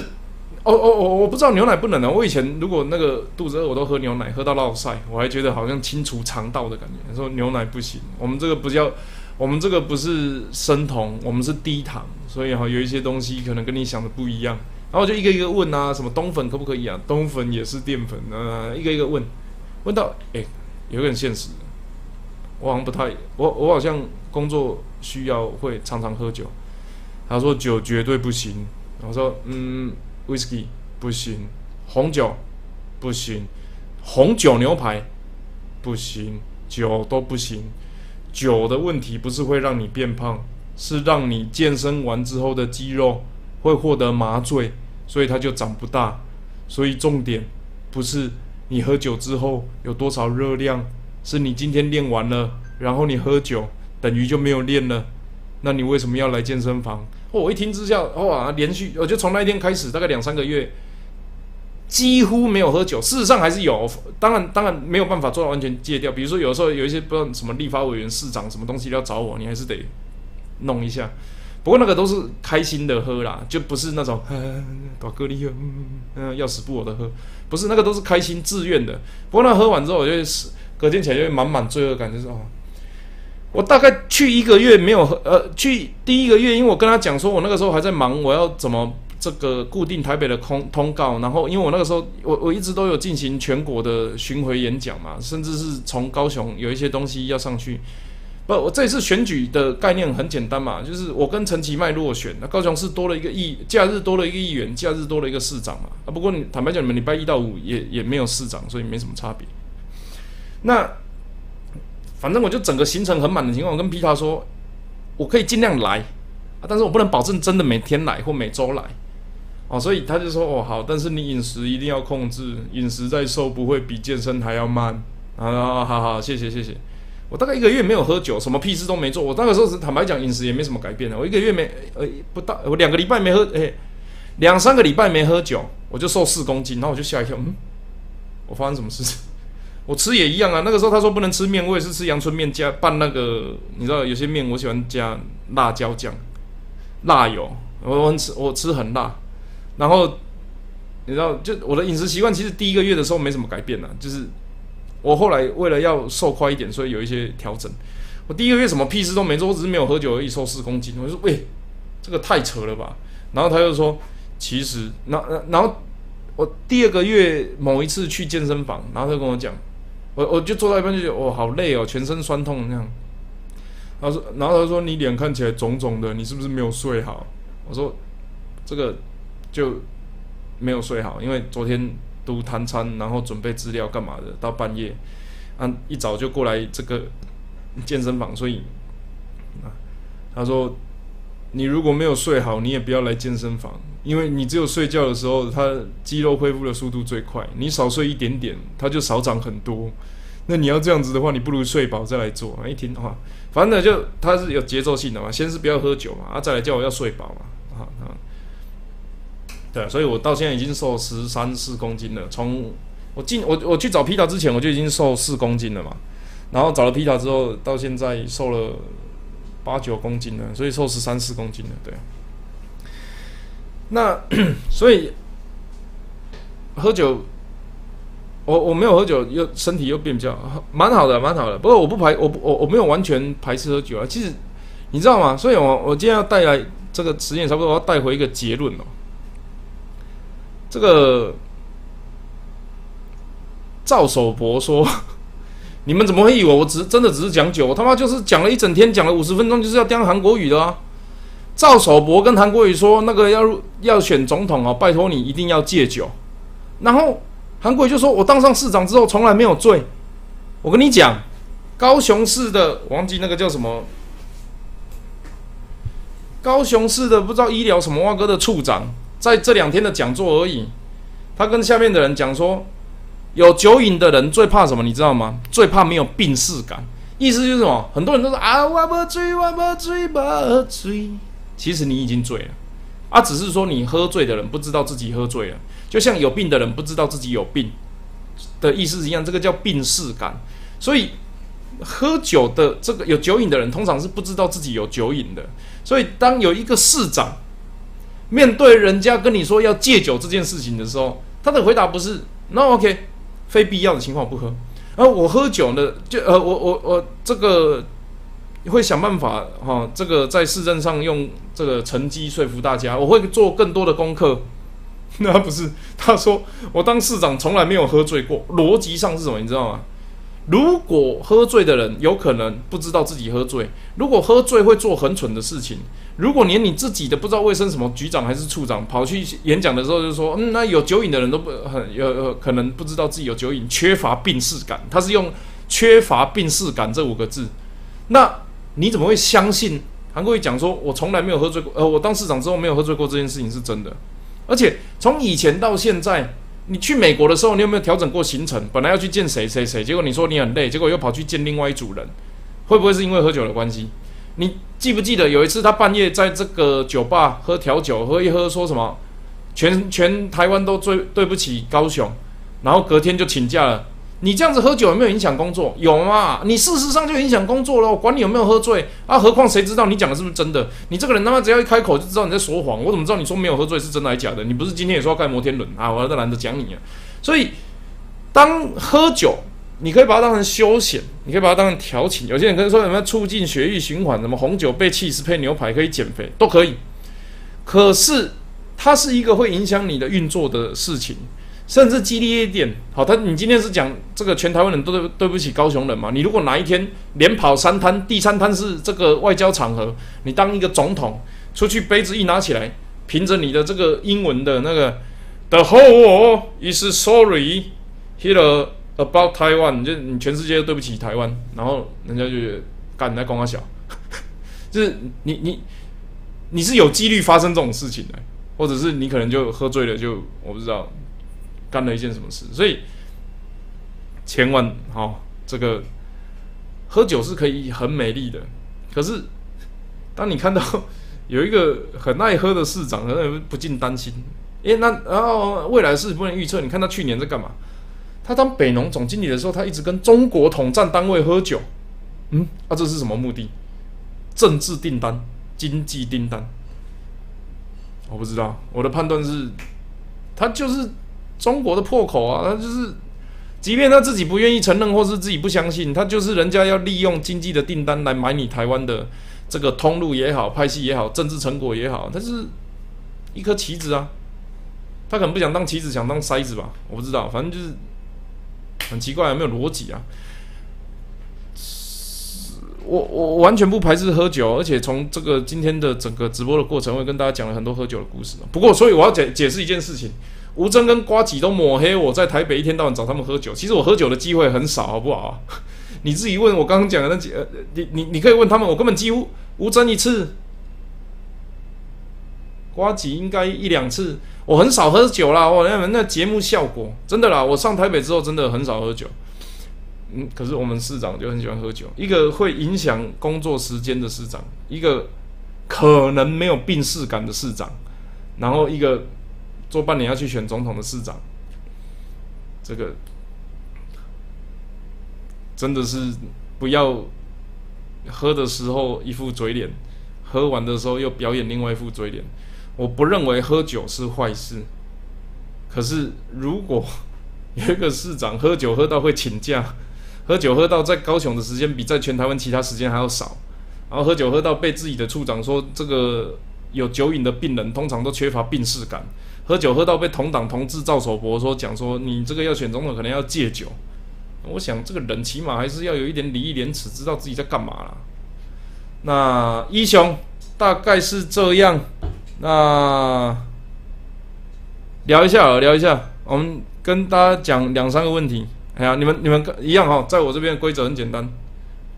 哦哦我我不知道牛奶不能啊。我以前如果那个肚子饿，我都喝牛奶，喝到落晒，我还觉得好像清除肠道的感觉。说牛奶不行，我们这个不叫，我们这个不是生酮，我们是低糖，所以哈有一些东西可能跟你想的不一样。然后我就一个一个问啊，什么冬粉可不可以啊？冬粉也是淀粉啊，一个一个问，问到哎，有点现实，我好像不太，我我好像工作。需要会常常喝酒，他说酒绝对不行。我说嗯，whisky 不行，红酒不行，红酒牛排不行，酒都不行。酒的问题不是会让你变胖，是让你健身完之后的肌肉会获得麻醉，所以它就长不大。所以重点不是你喝酒之后有多少热量，是你今天练完了，然后你喝酒。等于就没有练了，那你为什么要来健身房？我一听之下，哇，连续我就从那一天开始，大概两三个月，几乎没有喝酒。事实上还是有，当然当然没有办法做到完全戒掉。比如说有时候有一些不知道什么立法委员、市长什么东西要找我，你还是得弄一下。不过那个都是开心的喝啦，就不是那种打个力喝，嗯，要死不活的喝，不是那个都是开心自愿的。不过那喝完之后，我就是隔天起来就会满满罪恶感，就是哦。我大概去一个月没有，呃，去第一个月，因为我跟他讲说，我那个时候还在忙，我要怎么这个固定台北的空通告，然后因为我那个时候，我我一直都有进行全国的巡回演讲嘛，甚至是从高雄有一些东西要上去。不，我这次选举的概念很简单嘛，就是我跟陈其迈落选，那高雄市多了一个议，假日多了一个议员，假日多了一个市长嘛。啊，不过你坦白讲，你们礼拜一到五也也没有市长，所以没什么差别。那。反正我就整个行程很满的情况，我跟皮塔说，我可以尽量来啊，但是我不能保证真的每天来或每周来哦，所以他就说哦好，但是你饮食一定要控制，饮食再瘦不会比健身还要慢啊，好好谢谢谢谢。我大概一个月没有喝酒，什么屁事都没做，我那个时候是坦白讲饮食也没什么改变的，我一个月没呃不到我两个礼拜没喝诶，两三个礼拜没喝酒，我就瘦四公斤，然后我就吓一跳，嗯，我发生什么事情？我吃也一样啊，那个时候他说不能吃面，我也是吃阳春面加拌那个，你知道有些面我喜欢加辣椒酱、辣油，我我吃我吃很辣，然后你知道就我的饮食习惯其实第一个月的时候没什么改变啊，就是我后来为了要瘦快一点，所以有一些调整。我第一个月什么屁事都没做，我只是没有喝酒而已，瘦四公斤。我就说喂，这个太扯了吧？然后他又说其实，那然后我第二个月某一次去健身房，然后他跟我讲。我我就坐到一半就觉得哦好累哦，全身酸痛那样。他说，然后他说你脸看起来肿肿的，你是不是没有睡好？我说这个就没有睡好，因为昨天读谈餐，然后准备资料干嘛的，到半夜，啊一早就过来这个健身房，所以啊他说你如果没有睡好，你也不要来健身房。因为你只有睡觉的时候，它肌肉恢复的速度最快。你少睡一点点，它就少长很多。那你要这样子的话，你不如睡饱再来做。一听的话，反正就它是有节奏性的嘛。先是不要喝酒嘛，啊，再来叫我要睡饱嘛，啊啊。对，所以我到现在已经瘦十三四公斤了。从我进我我去找皮塔之前，我就已经瘦四公斤了嘛。然后找了皮塔之后，到现在瘦了八九公斤了，所以瘦十三四公斤了，对。那 所以喝酒，我我没有喝酒，又身体又变比较蛮好的，蛮好的。不过我不排，我我我没有完全排斥喝酒啊。其实你知道吗？所以我我今天要带来这个实验，差不多我要带回一个结论哦。这个赵守博说：“你们怎么会以为我只真的只是讲酒？我他妈就是讲了一整天，讲了五十分钟，就是要讲韩国语的啊！”赵守博跟韩国瑜说，那个要要选总统哦，拜托你一定要戒酒。然后韩国瑜就说，我当上市长之后从来没有醉。我跟你讲，高雄市的忘记那个叫什么，高雄市的不知道医疗什么哇哥的处长，在这两天的讲座而已，他跟下面的人讲说，有酒瘾的人最怕什么，你知道吗？最怕没有病逝感。意思就是什么？很多人都说啊，我不醉，我不醉，不醉。其实你已经醉了，啊，只是说你喝醉的人不知道自己喝醉了，就像有病的人不知道自己有病的意思一样，这个叫病逝感。所以喝酒的这个有酒瘾的人，通常是不知道自己有酒瘾的。所以当有一个市长面对人家跟你说要戒酒这件事情的时候，他的回答不是 “no OK”，非必要的情况不喝。而我喝酒呢，就呃，我我我这个你会想办法哈，这个在市政上用这个成绩说服大家，我会做更多的功课。那不是他说我当市长从来没有喝醉过，逻辑上是什么？你知道吗？如果喝醉的人有可能不知道自己喝醉，如果喝醉会做很蠢的事情。如果连你自己的不知道卫生什么局长还是处长跑去演讲的时候就说，嗯，那有酒瘾的人都不很有可能不知道自己有酒瘾，缺乏病逝感。他是用缺乏病逝感这五个字，那你怎么会相信韩国瑜讲说，我从来没有喝醉过，呃，我当市长之后没有喝醉过这件事情是真的？而且从以前到现在，你去美国的时候，你有没有调整过行程？本来要去见谁谁谁，结果你说你很累，结果又跑去见另外一组人，会不会是因为喝酒的关系？你记不记得有一次他半夜在这个酒吧喝调酒，喝一喝说什么，全全台湾都最对不起高雄，然后隔天就请假了。你这样子喝酒有没有影响工作？有嘛？你事实上就影响工作了。我管你有没有喝醉啊？何况谁知道你讲的是不是真的？你这个人他妈只要一开口就知道你在说谎。我怎么知道你说没有喝醉是真的还是假的？你不是今天也说要盖摩天轮啊？我都懒得讲你啊。所以当喝酒。你可以把它当成休闲，你可以把它当成调情。有些人可能说什么促进血液循环，什么红酒配气势配牛排可以减肥，都可以。可是它是一个会影响你的运作的事情，甚至激烈一点。好，他你今天是讲这个全台湾人都对对不起高雄人嘛？你如果哪一天连跑三摊，第三摊是这个外交场合，你当一个总统出去，杯子一拿起来，凭着你的这个英文的那个 The whole is sorry here。About Taiwan，就你全世界都对不起台湾，然后人家就觉得干你在光他小，就是你你你是有几率发生这种事情的，或者是你可能就喝醉了，就我不知道干了一件什么事，所以千万好这个喝酒是可以很美丽的，可是当你看到有一个很爱喝的市长，可能不禁担心，诶，那然后未来是不能预测，你看他去年在干嘛？他当北农总经理的时候，他一直跟中国统战单位喝酒，嗯，啊，这是什么目的？政治订单、经济订单？我不知道。我的判断是，他就是中国的破口啊！他就是，即便他自己不愿意承认，或是自己不相信，他就是人家要利用经济的订单来买你台湾的这个通路也好、拍戏也好、政治成果也好，他是一颗棋子啊！他可能不想当棋子，想当筛子吧？我不知道，反正就是。很奇怪，有没有逻辑啊！我我完全不排斥喝酒，而且从这个今天的整个直播的过程，会跟大家讲了很多喝酒的故事。不过，所以我要解解释一件事情：吴征跟瓜吉都抹黑我在台北一天到晚找他们喝酒。其实我喝酒的机会很少，好不好？你自己问我刚刚讲的那几，呃，你你你可以问他们，我根本几乎吴征一次，瓜吉应该一两次。我很少喝酒啦，我那那节目效果真的啦。我上台北之后真的很少喝酒，嗯，可是我们市长就很喜欢喝酒。一个会影响工作时间的市长，一个可能没有病逝感的市长，然后一个做半年要去选总统的市长，这个真的是不要喝的时候一副嘴脸，喝完的时候又表演另外一副嘴脸。我不认为喝酒是坏事，可是如果有一个市长喝酒喝到会请假，喝酒喝到在高雄的时间比在全台湾其他时间还要少，然后喝酒喝到被自己的处长说这个有酒瘾的病人通常都缺乏病逝感，喝酒喝到被同党同志赵守博说讲说你这个要选总统可能要戒酒，我想这个人起码还是要有一点礼义廉耻，知道自己在干嘛啦。那一雄。大概是这样。那聊一下啊，聊一下，我们跟大家讲两三个问题。哎呀，你们你们一样哈，在我这边规则很简单，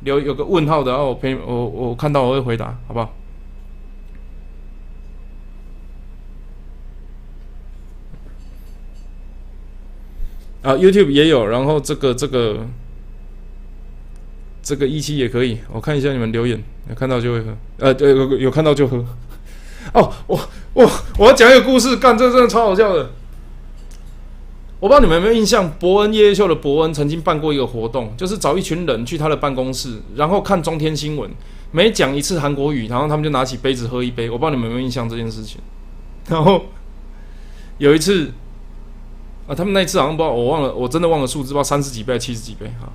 留有个问号的，然后我陪我我看到我会回答，好不好？啊，YouTube 也有，然后这个这个这个一期也可以，我看一下你们留言，有看到就会喝，呃，对，有有看到就喝。哦，我我我要讲一个故事，干这真的超好笑的。我不知道你们有没有印象，伯恩夜夜秀的伯恩曾经办过一个活动，就是找一群人去他的办公室，然后看中天新闻，每讲一次韩国语，然后他们就拿起杯子喝一杯。我不知道你们有没有印象这件事情。然后有一次。啊，他们那一次好像不知道，我忘了，我真的忘了数字，不知道三十几倍、七十几倍哈。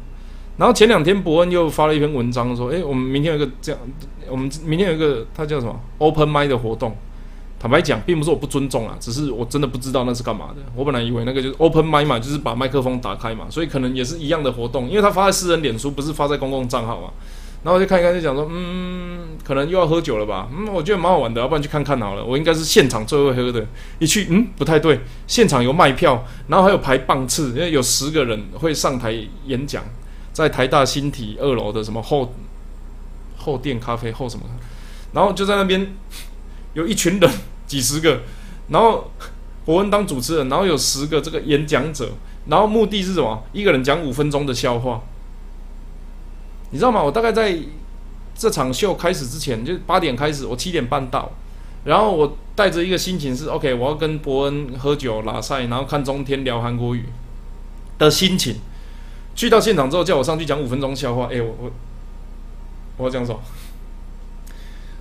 然后前两天伯恩又发了一篇文章，说：“哎，我们明天有一个这样，我们明天有一个他叫什么 Open m i 的活动。坦白讲，并不是我不尊重啊，只是我真的不知道那是干嘛的。我本来以为那个就是 Open m i 嘛，就是把麦克风打开嘛，所以可能也是一样的活动，因为他发在私人脸书，不是发在公共账号嘛。”然后我就看一看，就讲说，嗯，可能又要喝酒了吧？嗯，我觉得蛮好玩的，要不然去看看好了。我应该是现场最会喝的，一去，嗯，不太对，现场有卖票，然后还有排棒次，因为有十个人会上台演讲，在台大新体二楼的什么后后店咖啡后什么，然后就在那边有一群人，几十个，然后伯恩当主持人，然后有十个这个演讲者，然后目的是什么？一个人讲五分钟的笑话。你知道吗？我大概在这场秀开始之前，就八点开始，我七点半到，然后我带着一个心情是 OK，我要跟伯恩喝酒拉赛，然后看中天聊韩国语的心情。去到现场之后，叫我上去讲五分钟笑话，哎，我我我要讲什么？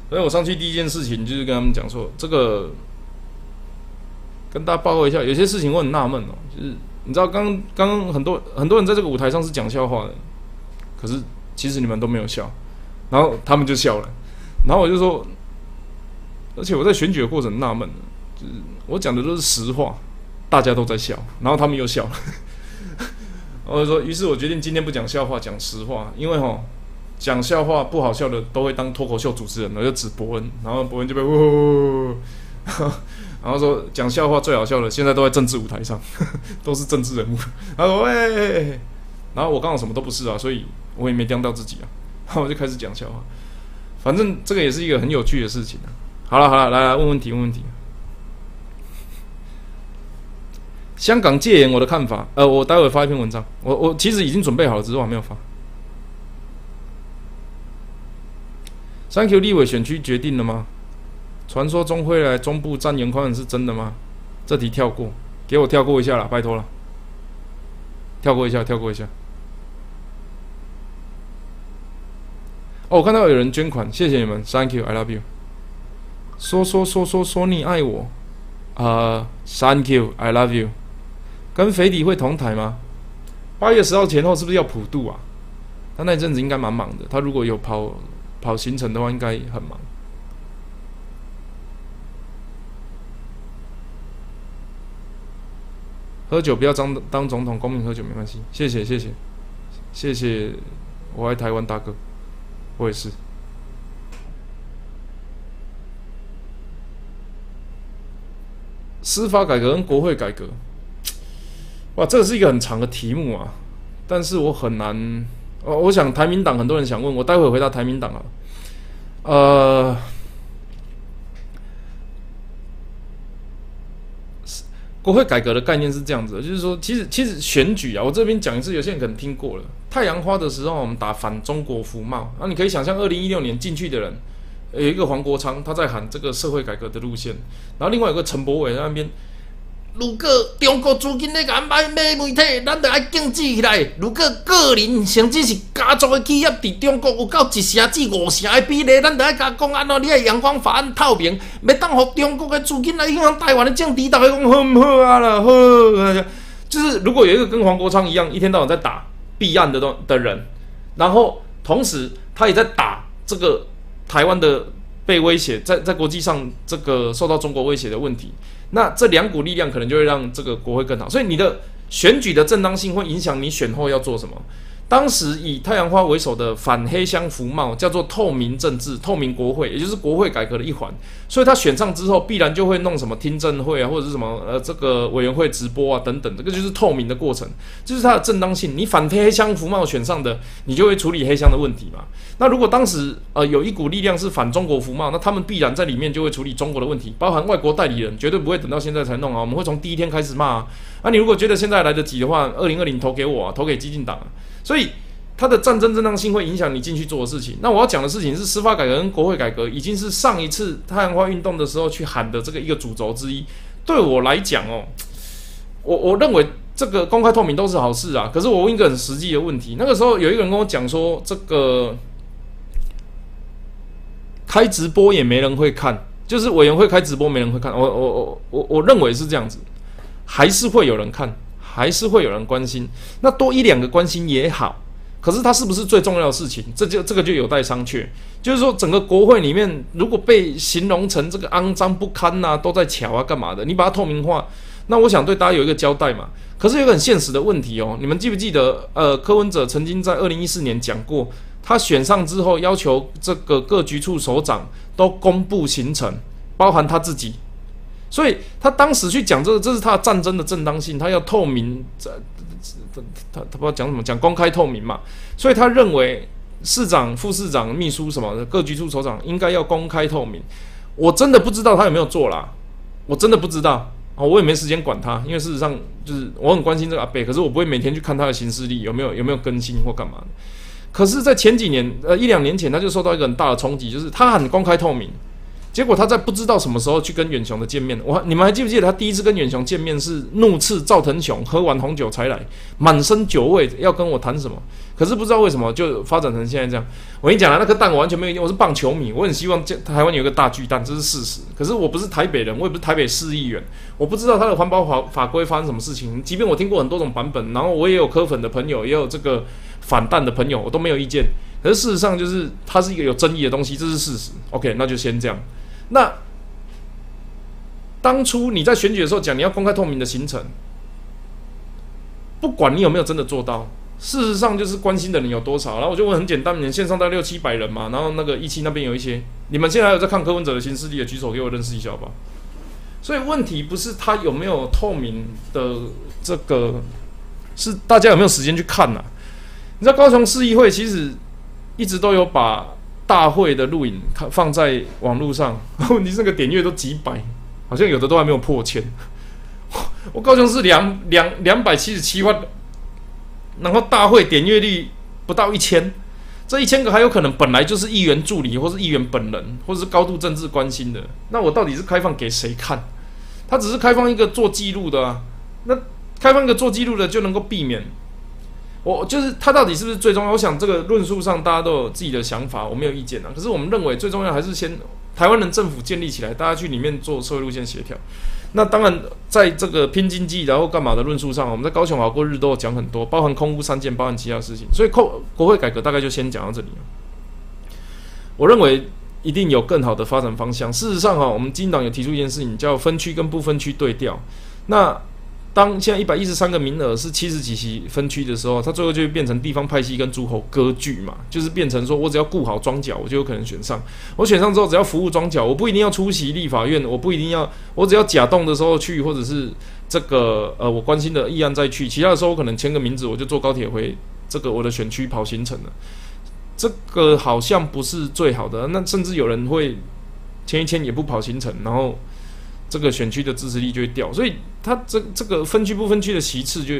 所以我上去第一件事情就是跟他们讲说，这个跟大家报告一下，有些事情我很纳闷哦，就是你知道，刚刚很多很多人在这个舞台上是讲笑话的，可是。其实你们都没有笑，然后他们就笑了，然后我就说，而且我在选举的过程纳闷就是我讲的都是实话，大家都在笑，然后他们又笑了，我就说，于是我决定今天不讲笑话，讲实话，因为哈讲笑话不好笑的都会当脱口秀主持人，我就指伯恩，然后伯恩就被呜，然后说讲笑话最好笑的，现在都在政治舞台上，都是政治人物，他说喂，然后我刚好什么都不是啊，所以。我也没刁到自己啊，然 后我就开始讲笑话，反正这个也是一个很有趣的事情啊。好了好了，来来问问题问问题。香港戒严我的看法，呃，我待会发一篇文章，我我其实已经准备好了，只是我还没有发。三 Q 立委选区决定了吗？传说中会来中部占盐宽是真的吗？这题跳过，给我跳过一下了，拜托了，跳过一下，跳过一下。哦，我看到有人捐款，谢谢你们，Thank you，I love you。说说说说说你爱我，啊，Thank you，I love you。跟肥底会同台吗？八月十号前后是不是要普渡啊？他那阵子应该蛮忙的，他如果有跑跑行程的话，应该很忙。喝酒不要当当总统，公民喝酒没关系。谢谢谢谢谢谢，我爱台湾大哥。我也是。司法改革跟国会改革，哇，这个是一个很长的题目啊！但是我很难，哦，我想台民党很多人想问我，待会回答台民党啊。呃。国会改革的概念是这样子的，就是说，其实其实选举啊，我这边讲一次，有些人可能听过了。太阳花的时候，我们打反中国服贸，那你可以想象，二零一六年进去的人，有一个黄国昌，他在喊这个社会改革的路线，然后另外有个陈柏伟在那边。如果中国资金咧安排买媒体，咱得爱禁止起来。如果个人甚至是家族的企业伫中国有到一成至五成的比例，咱得爱甲讲安怎？你的阳光法案透明，要当互中国的资金来影响台湾的政治，大家讲好唔好啊啦？好，就是如果有一个跟黄国昌一样，一天到晚在打避案的东的人，然后同时他也在打这个台湾的被威胁，在在国际上这个受到中国威胁的问题。那这两股力量可能就会让这个国会更好，所以你的选举的正当性会影响你选后要做什么。当时以太阳花为首的反黑箱服贸叫做透明政治、透明国会，也就是国会改革的一环。所以他选上之后，必然就会弄什么听证会啊，或者是什么呃这个委员会直播啊等等，这个就是透明的过程，就是它的正当性。你反黑箱服贸选上的，你就会处理黑箱的问题嘛。那如果当时呃有一股力量是反中国服贸，那他们必然在里面就会处理中国的问题，包含外国代理人，绝对不会等到现在才弄啊。我们会从第一天开始骂啊。啊，你如果觉得现在来得及的话，二零二零投给我，啊，投给激进党。所以。它的战争正当性会影响你进去做的事情。那我要讲的事情是司法改革跟国会改革，已经是上一次太阳花运动的时候去喊的这个一个主轴之一。对我来讲哦，我我认为这个公开透明都是好事啊。可是我问一个很实际的问题，那个时候有一个人跟我讲说，这个开直播也没人会看，就是委员会开直播没人会看。我我我我我认为是这样子，还是会有人看，还是会有人关心。那多一两个关心也好。可是它是不是最重要的事情？这就这个就有待商榷。就是说，整个国会里面，如果被形容成这个肮脏不堪呐，都在抢啊，干嘛的？你把它透明化，那我想对大家有一个交代嘛。可是有个很现实的问题哦，你们记不记得？呃，柯文哲曾经在二零一四年讲过，他选上之后要求这个各局处首长都公布行程，包含他自己。所以他当时去讲这个，这是他战争的正当性，他要透明。这他他不知道讲什么，讲公开透明嘛，所以他认为市长、副市长、秘书什么的各局处首长应该要公开透明。我真的不知道他有没有做啦，我真的不知道啊，我也没时间管他，因为事实上就是我很关心这个阿北，可是我不会每天去看他的行事历有没有有没有更新或干嘛的。可是，在前几年呃一两年前，他就受到一个很大的冲击，就是他很公开透明。结果他在不知道什么时候去跟远雄的见面，我你们还记不记得他第一次跟远雄见面是怒斥赵腾雄喝完红酒才来，满身酒味要跟我谈什么？可是不知道为什么就发展成现在这样。我跟你讲啊，那颗蛋我完全没有用，我是棒球迷，我很希望台湾有个大巨蛋，这是事实。可是我不是台北人，我也不是台北市议员，我不知道他的环保法法规发生什么事情。即便我听过很多种版本，然后我也有科粉的朋友，也有这个反弹的朋友，我都没有意见。可是事实上就是它是一个有争议的东西，这是事实。OK，那就先这样。那当初你在选举的时候讲你要公开透明的行程，不管你有没有真的做到，事实上就是关心的人有多少。然后我就问很简单，你线上大概六七百人嘛，然后那个一期那边有一些，你们现在还有在看柯文哲的新势力的举手给我认识一下吧。所以问题不是他有没有透明的这个，是大家有没有时间去看呐？你知道高雄市议会其实一直都有把。大会的录影它放在网络上，问题是那个点阅都几百，好像有的都还没有破千。我高雄是两两两百七十七万，然后大会点阅率不到一千，这一千个还有可能本来就是议员助理，或是议员本人，或者是高度政治关心的。那我到底是开放给谁看？他只是开放一个做记录的啊。那开放一个做记录的就能够避免。我就是他到底是不是最重要？我想这个论述上大家都有自己的想法，我没有意见啊。可是我们认为最重要还是先台湾人政府建立起来，大家去里面做社会路线协调。那当然在这个拼经济然后干嘛的论述上，我们在高雄好过日都有讲很多，包含空屋三件，包含其他事情。所以国国会改革大概就先讲到这里我认为一定有更好的发展方向。事实上哈，我们金党有提出一件事情，叫分区跟不分区对调。那当现在一百一十三个名额是七十几席分区的时候，它最后就会变成地方派系跟诸侯割据嘛，就是变成说我只要顾好庄脚，我就有可能选上。我选上之后，只要服务庄脚，我不一定要出席立法院，我不一定要，我只要假动的时候去，或者是这个呃我关心的议案再去，其他的时候我可能签个名字，我就坐高铁回这个我的选区跑行程了。这个好像不是最好的，那甚至有人会签一签也不跑行程，然后。这个选区的支持力就会掉，所以它这这个分区不分区的其次就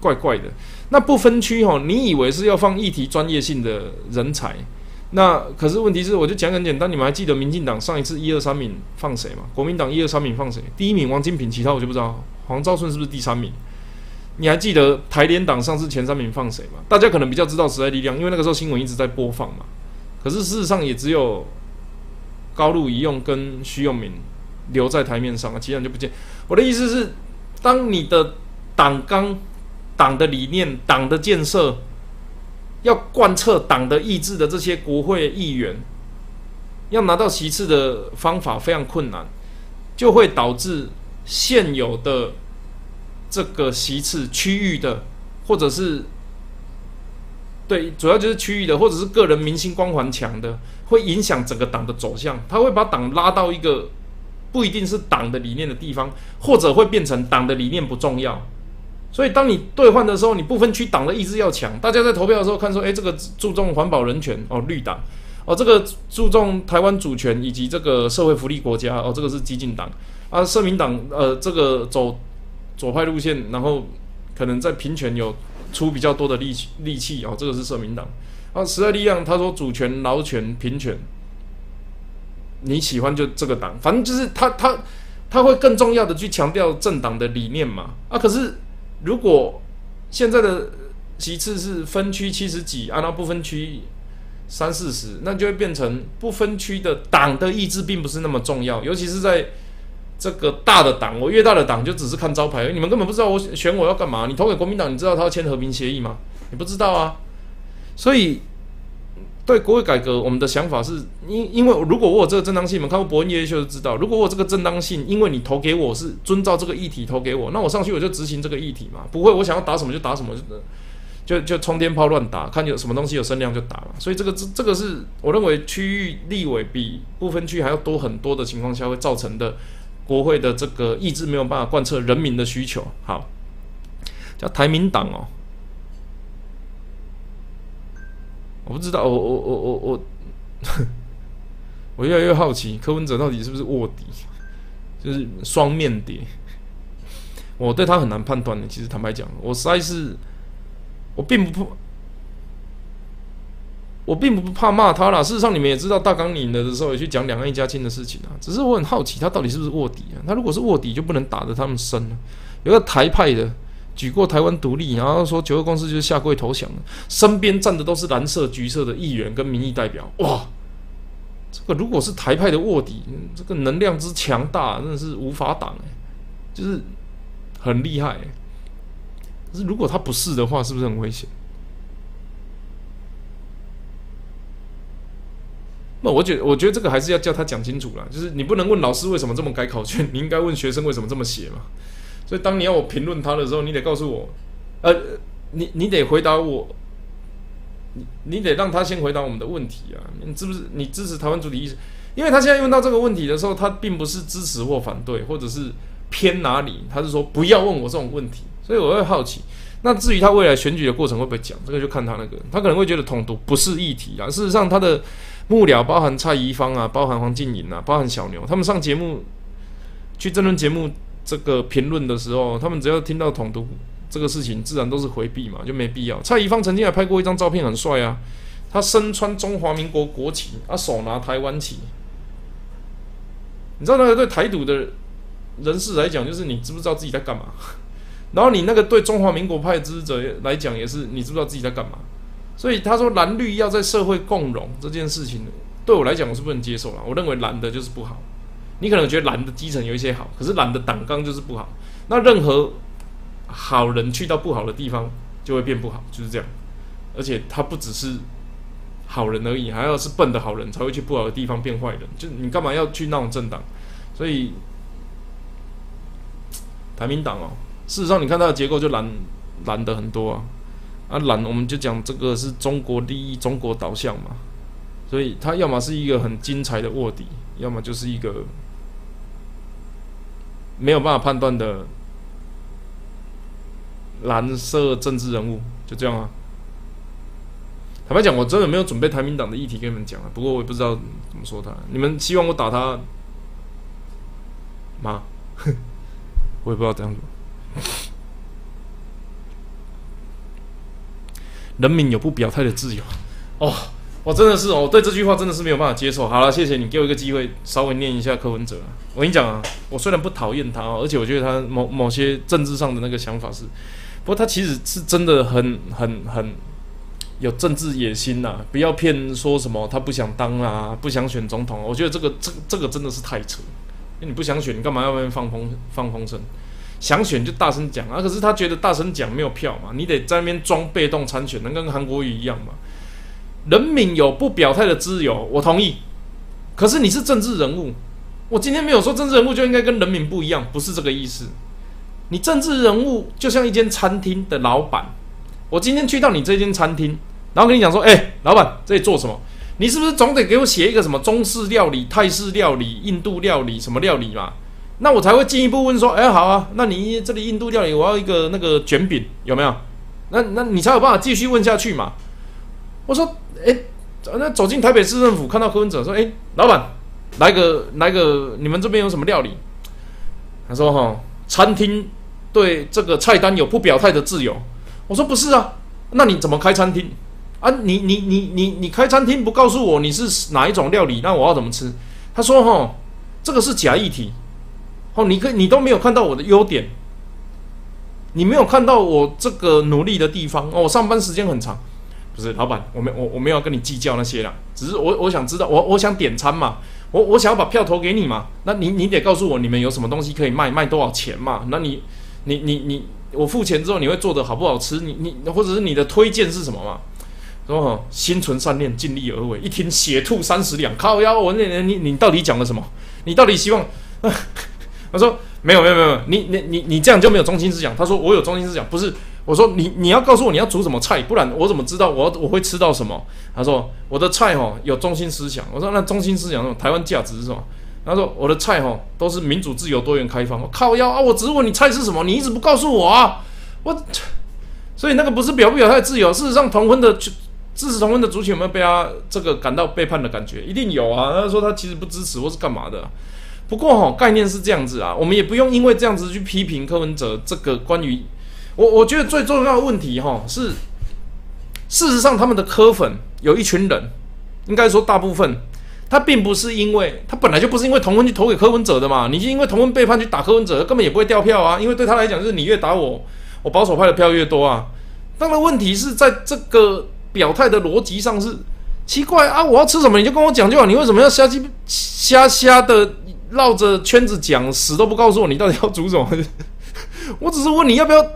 怪怪的。那不分区哈，你以为是要放议题专业性的人才，那可是问题是，我就讲很简单，你们还记得民进党上一次一二三名放谁吗？国民党一二三名放谁？第一名王金平，其他我就不知道。黄兆顺是不是第三名？你还记得台联党上次前三名放谁吗？大家可能比较知道时代力量，因为那个时候新闻一直在播放嘛。可是事实上也只有高路一用跟徐永明。留在台面上啊，其他人就不见。我的意思是，当你的党纲、党的理念、党的建设要贯彻党的意志的这些国会议员，要拿到席次的方法非常困难，就会导致现有的这个席次区域的，或者是对，主要就是区域的，或者是个人明星光环强的，会影响整个党的走向。他会把党拉到一个不一定是党的理念的地方，或者会变成党的理念不重要。所以，当你兑换的时候，你不分区党的意志要强。大家在投票的时候看说，诶，这个注重环保人权哦，绿党哦，这个注重台湾主权以及这个社会福利国家哦，这个是激进党啊，社民党呃，这个走左派路线，然后可能在平权有。出比较多的力气，力气哦，这个是社民党啊，时代力量他说主权、劳权、平权，你喜欢就这个党，反正就是他他他会更重要的去强调政党的理念嘛啊，可是如果现在的其次是分区七十几，按照不分区三四十，那就会变成不分区的党的意志并不是那么重要，尤其是在。这个大的党，我越大的党就只是看招牌，你们根本不知道我选我要干嘛。你投给国民党，你知道他要签和平协议吗？你不知道啊。所以对国会改革，我们的想法是，因因为如果我有这个正当性，你们看过伯恩夜秀就知道，如果我有这个正当性，因为你投给我是遵照这个议题投给我，那我上去我就执行这个议题嘛，不会我想要打什么就打什么，就就冲天炮乱打，看有什么东西有声量就打嘛。所以这个这这个是我认为区域立委比不分区还要多很多的情况下会造成的。国会的这个意志没有办法贯彻人民的需求，好，叫台民党哦，我不知道，我我我我我，我越来越好奇柯文哲到底是不是卧底，就是双面谍，我对他很难判断的。其实坦白讲，我实在是，我并不怕。我并不怕骂他啦。事实上，你们也知道，大纲领了的时候也去讲两岸一家亲的事情啊。只是我很好奇，他到底是不是卧底啊？他如果是卧底，就不能打得他们深了。有个台派的举过台湾独立，然后说九二共识就是下跪投降，身边站的都是蓝色、橘色的议员跟民意代表。哇，这个如果是台派的卧底，这个能量之强大，真的是无法挡哎，就是很厉害。可是如果他不是的话，是不是很危险？那我觉得，我觉得这个还是要叫他讲清楚了。就是你不能问老师为什么这么改考卷，你应该问学生为什么这么写嘛。所以当你要我评论他的时候，你得告诉我，呃，你你得回答我，你你得让他先回答我们的问题啊。你是不是你支持台湾主体意识？因为他现在问到这个问题的时候，他并不是支持或反对，或者是偏哪里，他是说不要问我这种问题。所以我会好奇，那至于他未来选举的过程会不会讲，这个就看他那个，他可能会觉得统独不是议题啊。事实上，他的。幕僚包含蔡宜芳啊，包含黄静颖啊，包含小牛，他们上节目去争论节目这个评论的时候，他们只要听到统独这个事情，自然都是回避嘛，就没必要。蔡宜芳曾经还拍过一张照片，很帅啊，他身穿中华民国国旗，啊手拿台湾旗。你知道那个对台独的人士来讲，就是你知不知道自己在干嘛？然后你那个对中华民国派支持者来讲，也是你知不知道自己在干嘛？所以他说蓝绿要在社会共荣这件事情，对我来讲我是不能接受了。我认为蓝的就是不好，你可能觉得蓝的基层有一些好，可是蓝的党纲就是不好。那任何好人去到不好的地方就会变不好，就是这样。而且他不只是好人而已，还要是笨的好人才会去不好的地方变坏人。就你干嘛要去那种政党？所以台民党哦，事实上你看它的结构就蓝蓝的很多啊。啊，懒，我们就讲这个是中国利益、中国导向嘛，所以他要么是一个很精彩的卧底，要么就是一个没有办法判断的蓝色政治人物，就这样啊。坦白讲，我真的没有准备台民党的议题跟你们讲啊，不过我也不知道怎么说他。你们希望我打他吗？我也不知道怎样子。人民有不表态的自由，哦，我真的是我，对这句话真的是没有办法接受。好了，谢谢你给我一个机会，稍微念一下柯文哲。我跟你讲啊，我虽然不讨厌他哦，而且我觉得他某某些政治上的那个想法是，不过他其实是真的很很很有政治野心呐。不要骗说什么他不想当啊，不想选总统。我觉得这个这个这个真的是太扯。你不想选，你干嘛要外面放风放风声？想选就大声讲啊！可是他觉得大声讲没有票嘛，你得在那边装被动参选，能跟韩国瑜一样嘛？人民有不表态的自由，我同意。可是你是政治人物，我今天没有说政治人物就应该跟人民不一样，不是这个意思。你政治人物就像一间餐厅的老板，我今天去到你这间餐厅，然后跟你讲说，哎，老板这里做什么？你是不是总得给我写一个什么中式料理、泰式料理、印度料理什么料理嘛？那我才会进一步问说，哎，好啊，那你这里印度料理，我要一个那个卷饼，有没有？那那你才有办法继续问下去嘛？我说，哎，那走进台北市政府，看到柯文哲说，哎，老板，来个来个，你们这边有什么料理？他说，哈，餐厅对这个菜单有不表态的自由。我说不是啊，那你怎么开餐厅？啊，你你你你你开餐厅不告诉我你是哪一种料理，那我要怎么吃？他说：“哈，这个是假议题，哦，你可你都没有看到我的优点，你没有看到我这个努力的地方哦。我上班时间很长，不是老板，我没我我没有跟你计较那些啦，只是我我想知道，我我想点餐嘛，我我想要把票投给你嘛，那你你得告诉我你们有什么东西可以卖，卖多少钱嘛？那你你你你我付钱之后你会做的好不好吃？你你或者是你的推荐是什么嘛？”说心存善念，尽力而为。一听血吐三十两，靠腰！我那你你到底讲了什么？你到底希望？他说没有没有没有，你你你你这样就没有中心思想。他说我有中心思想，不是我说你你要告诉我你要煮什么菜，不然我怎么知道我我会吃到什么？他说我的菜哈有中心思想。我说那中心思想？台湾价值是什么？他说我的菜哈都是民主自由多元开放。我靠腰啊！我只是问你菜是什么，你一直不告诉我啊！我所以那个不是表不表态自由，事实上同婚的。支持同婚的族群有没有被他这个感到背叛的感觉？一定有啊！他说他其实不支持或是干嘛的。不过哈，概念是这样子啊，我们也不用因为这样子去批评柯文哲。这个关于我，我觉得最重要的问题哈是，事实上他们的科粉有一群人，应该说大部分，他并不是因为他本来就不是因为同婚去投给柯文哲的嘛。你就因为同婚背叛去打柯文哲，根本也不会掉票啊。因为对他来讲，就是你越打我，我保守派的票越多啊。当然问题是在这个。表态的逻辑上是奇怪啊！我要吃什么你就跟我讲就好，你为什么要瞎鸡瞎瞎的绕着圈子讲，死都不告诉我你到底要煮什么？我只是问你要不要。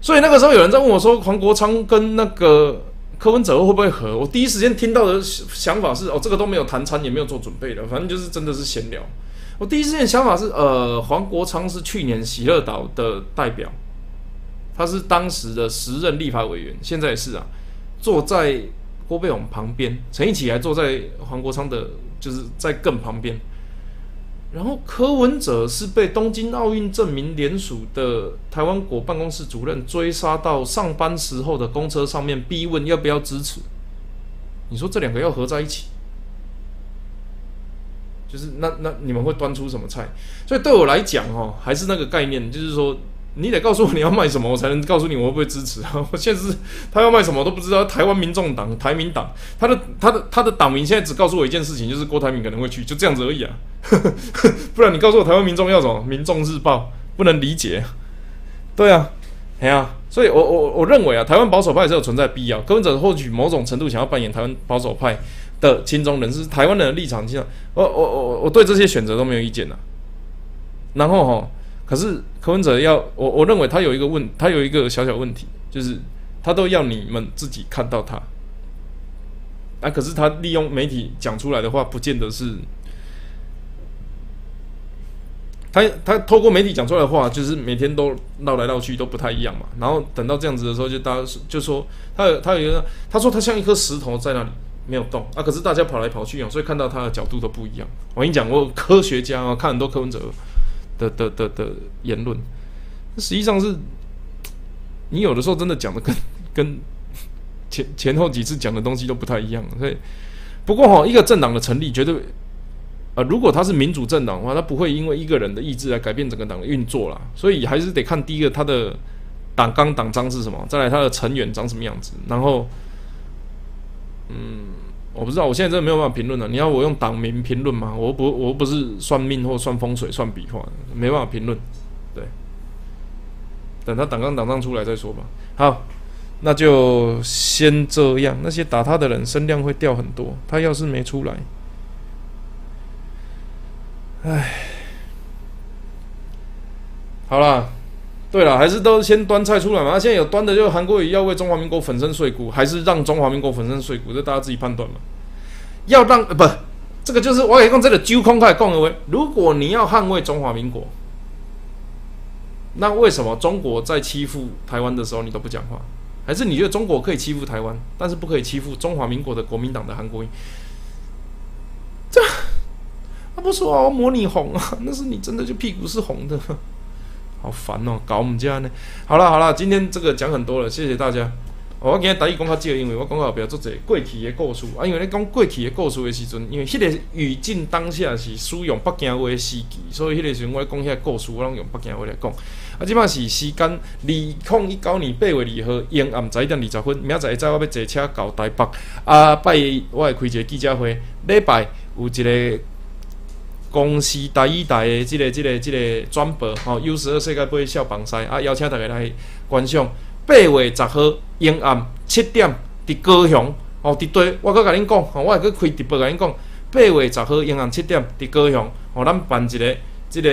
所以那个时候有人在问我说，黄国昌跟那个柯文哲会不会和？我第一时间听到的想法是，哦，这个都没有谈餐，也没有做准备的，反正就是真的是闲聊。我第一时间想法是，呃，黄国昌是去年喜乐岛的代表，他是当时的时任立法委员，现在也是啊。坐在郭贝勇旁边，陈义起还坐在黄国昌的，就是在更旁边。然后柯文哲是被东京奥运证明联署的台湾国办公室主任追杀到上班时候的公车上面，逼问要不要支持。你说这两个要合在一起，就是那那你们会端出什么菜？所以对我来讲，哦，还是那个概念，就是说。你得告诉我你要卖什么，我才能告诉你我会不会支持啊！我现在是他要卖什么都不知道。台湾民众党、台民党，他的他的他的党名现在只告诉我一件事情，就是郭台铭可能会去，就这样子而已啊！不然你告诉我台湾民众要什么？民众日报不能理解。对啊，哎呀，所以我我我认为啊，台湾保守派是有存在必要。柯文哲或许某种程度想要扮演台湾保守派的亲中人士，台湾人的立场，其实我我我我对这些选择都没有意见呐。然后哈。可是柯文哲要我，我认为他有一个问，他有一个小小问题，就是他都要你们自己看到他，啊，可是他利用媒体讲出来的话，不见得是，他他透过媒体讲出来的话，就是每天都绕来绕去都不太一样嘛。然后等到这样子的时候，就大家就说他有他有一个，他说他像一颗石头在那里没有动啊，可是大家跑来跑去啊，所以看到他的角度都不一样。我跟你讲，我科学家啊，看很多柯文哲。的的的的言论，实际上是，你有的时候真的讲的跟跟前前后几次讲的东西都不太一样。所以，不过哈，一个政党的成立绝对，呃，如果他是民主政党的话，他不会因为一个人的意志来改变整个党的运作啦。所以还是得看第一个他的党纲党章是什么，再来他的成员长什么样子，然后，嗯。我不知道，我现在真的没有办法评论了。你要我用党名评论吗？我不，我不是算命或算风水、算笔画，没办法评论。对，等他党纲党章出来再说吧。好，那就先这样。那些打他的人声量会掉很多。他要是没出来，唉，好了。对了，还是都先端菜出来嘛。现在有端的，就韩国瑜要为中华民国粉身碎骨，还是让中华民国粉身碎骨？这大家自己判断嘛。要让不，这个就是我可以用这个揪空块共而为。如果你要捍卫中华民国，那为什么中国在欺负台湾的时候你都不讲话？还是你觉得中国可以欺负台湾，但是不可以欺负中华民国的国民党的韩国瑜？这他不说我模拟红啊，那是你真的就屁股是红的，好烦哦，搞我们家呢。好了好了，今天这个讲很多了，谢谢大家。我今日台语讲较少，因为我讲后壁做者过去的故事啊。因为咧讲过去的故事的时阵，因为迄个语境当下是使用北京话的时期，所以迄个时阵我讲遐故事，我拢用北京话来讲。啊，即摆是时间二零一九年八月二号，阴暗十一点二十分。明仔载载我要坐车到台北。啊，拜我会开一个记者会，礼拜有一个公司台一台的即个、即个、即个转播吼有十二世界杯小榜赛啊，邀请大家来观赏。八月十号，阴暗七点，伫高雄吼，伫对，我阁甲恁讲，吼，我会搁开直播甲恁讲。八月十号，阴暗七点，伫高雄，吼，咱办一个即个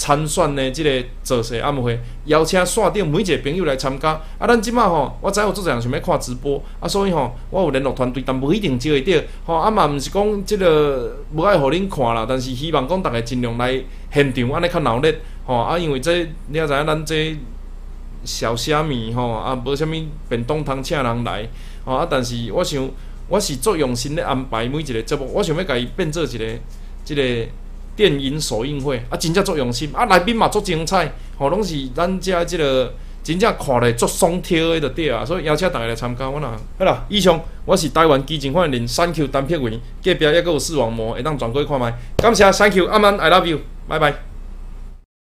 参选的即个造势暗会，邀请线顶每一个朋友来参加。啊，咱即摆吼，我知有做人想要看直播，啊，所以吼，我有联络团队，但无一定招会着。吼，啊嘛，毋是讲即个无爱互恁看啦，但是希望讲逐个尽量来现场，安尼较闹热。吼，啊，因为这你也知影，咱这。小虾米吼啊，无虾米便当通请人来吼啊，但是我想我是做用心咧安排每一个节目，我想要甲伊变做一个即个电影首映会啊，真正足用心。啊，来宾嘛足精彩吼，拢是咱遮即个真正看咧足爽跳的着对啊，所以邀请大家来参加，我若好啦，以上我是台湾基金会人 Thank you 单片员，隔壁抑阁有视网膜会当转过去看觅，感谢 Thank you，阿曼 I love you，拜拜。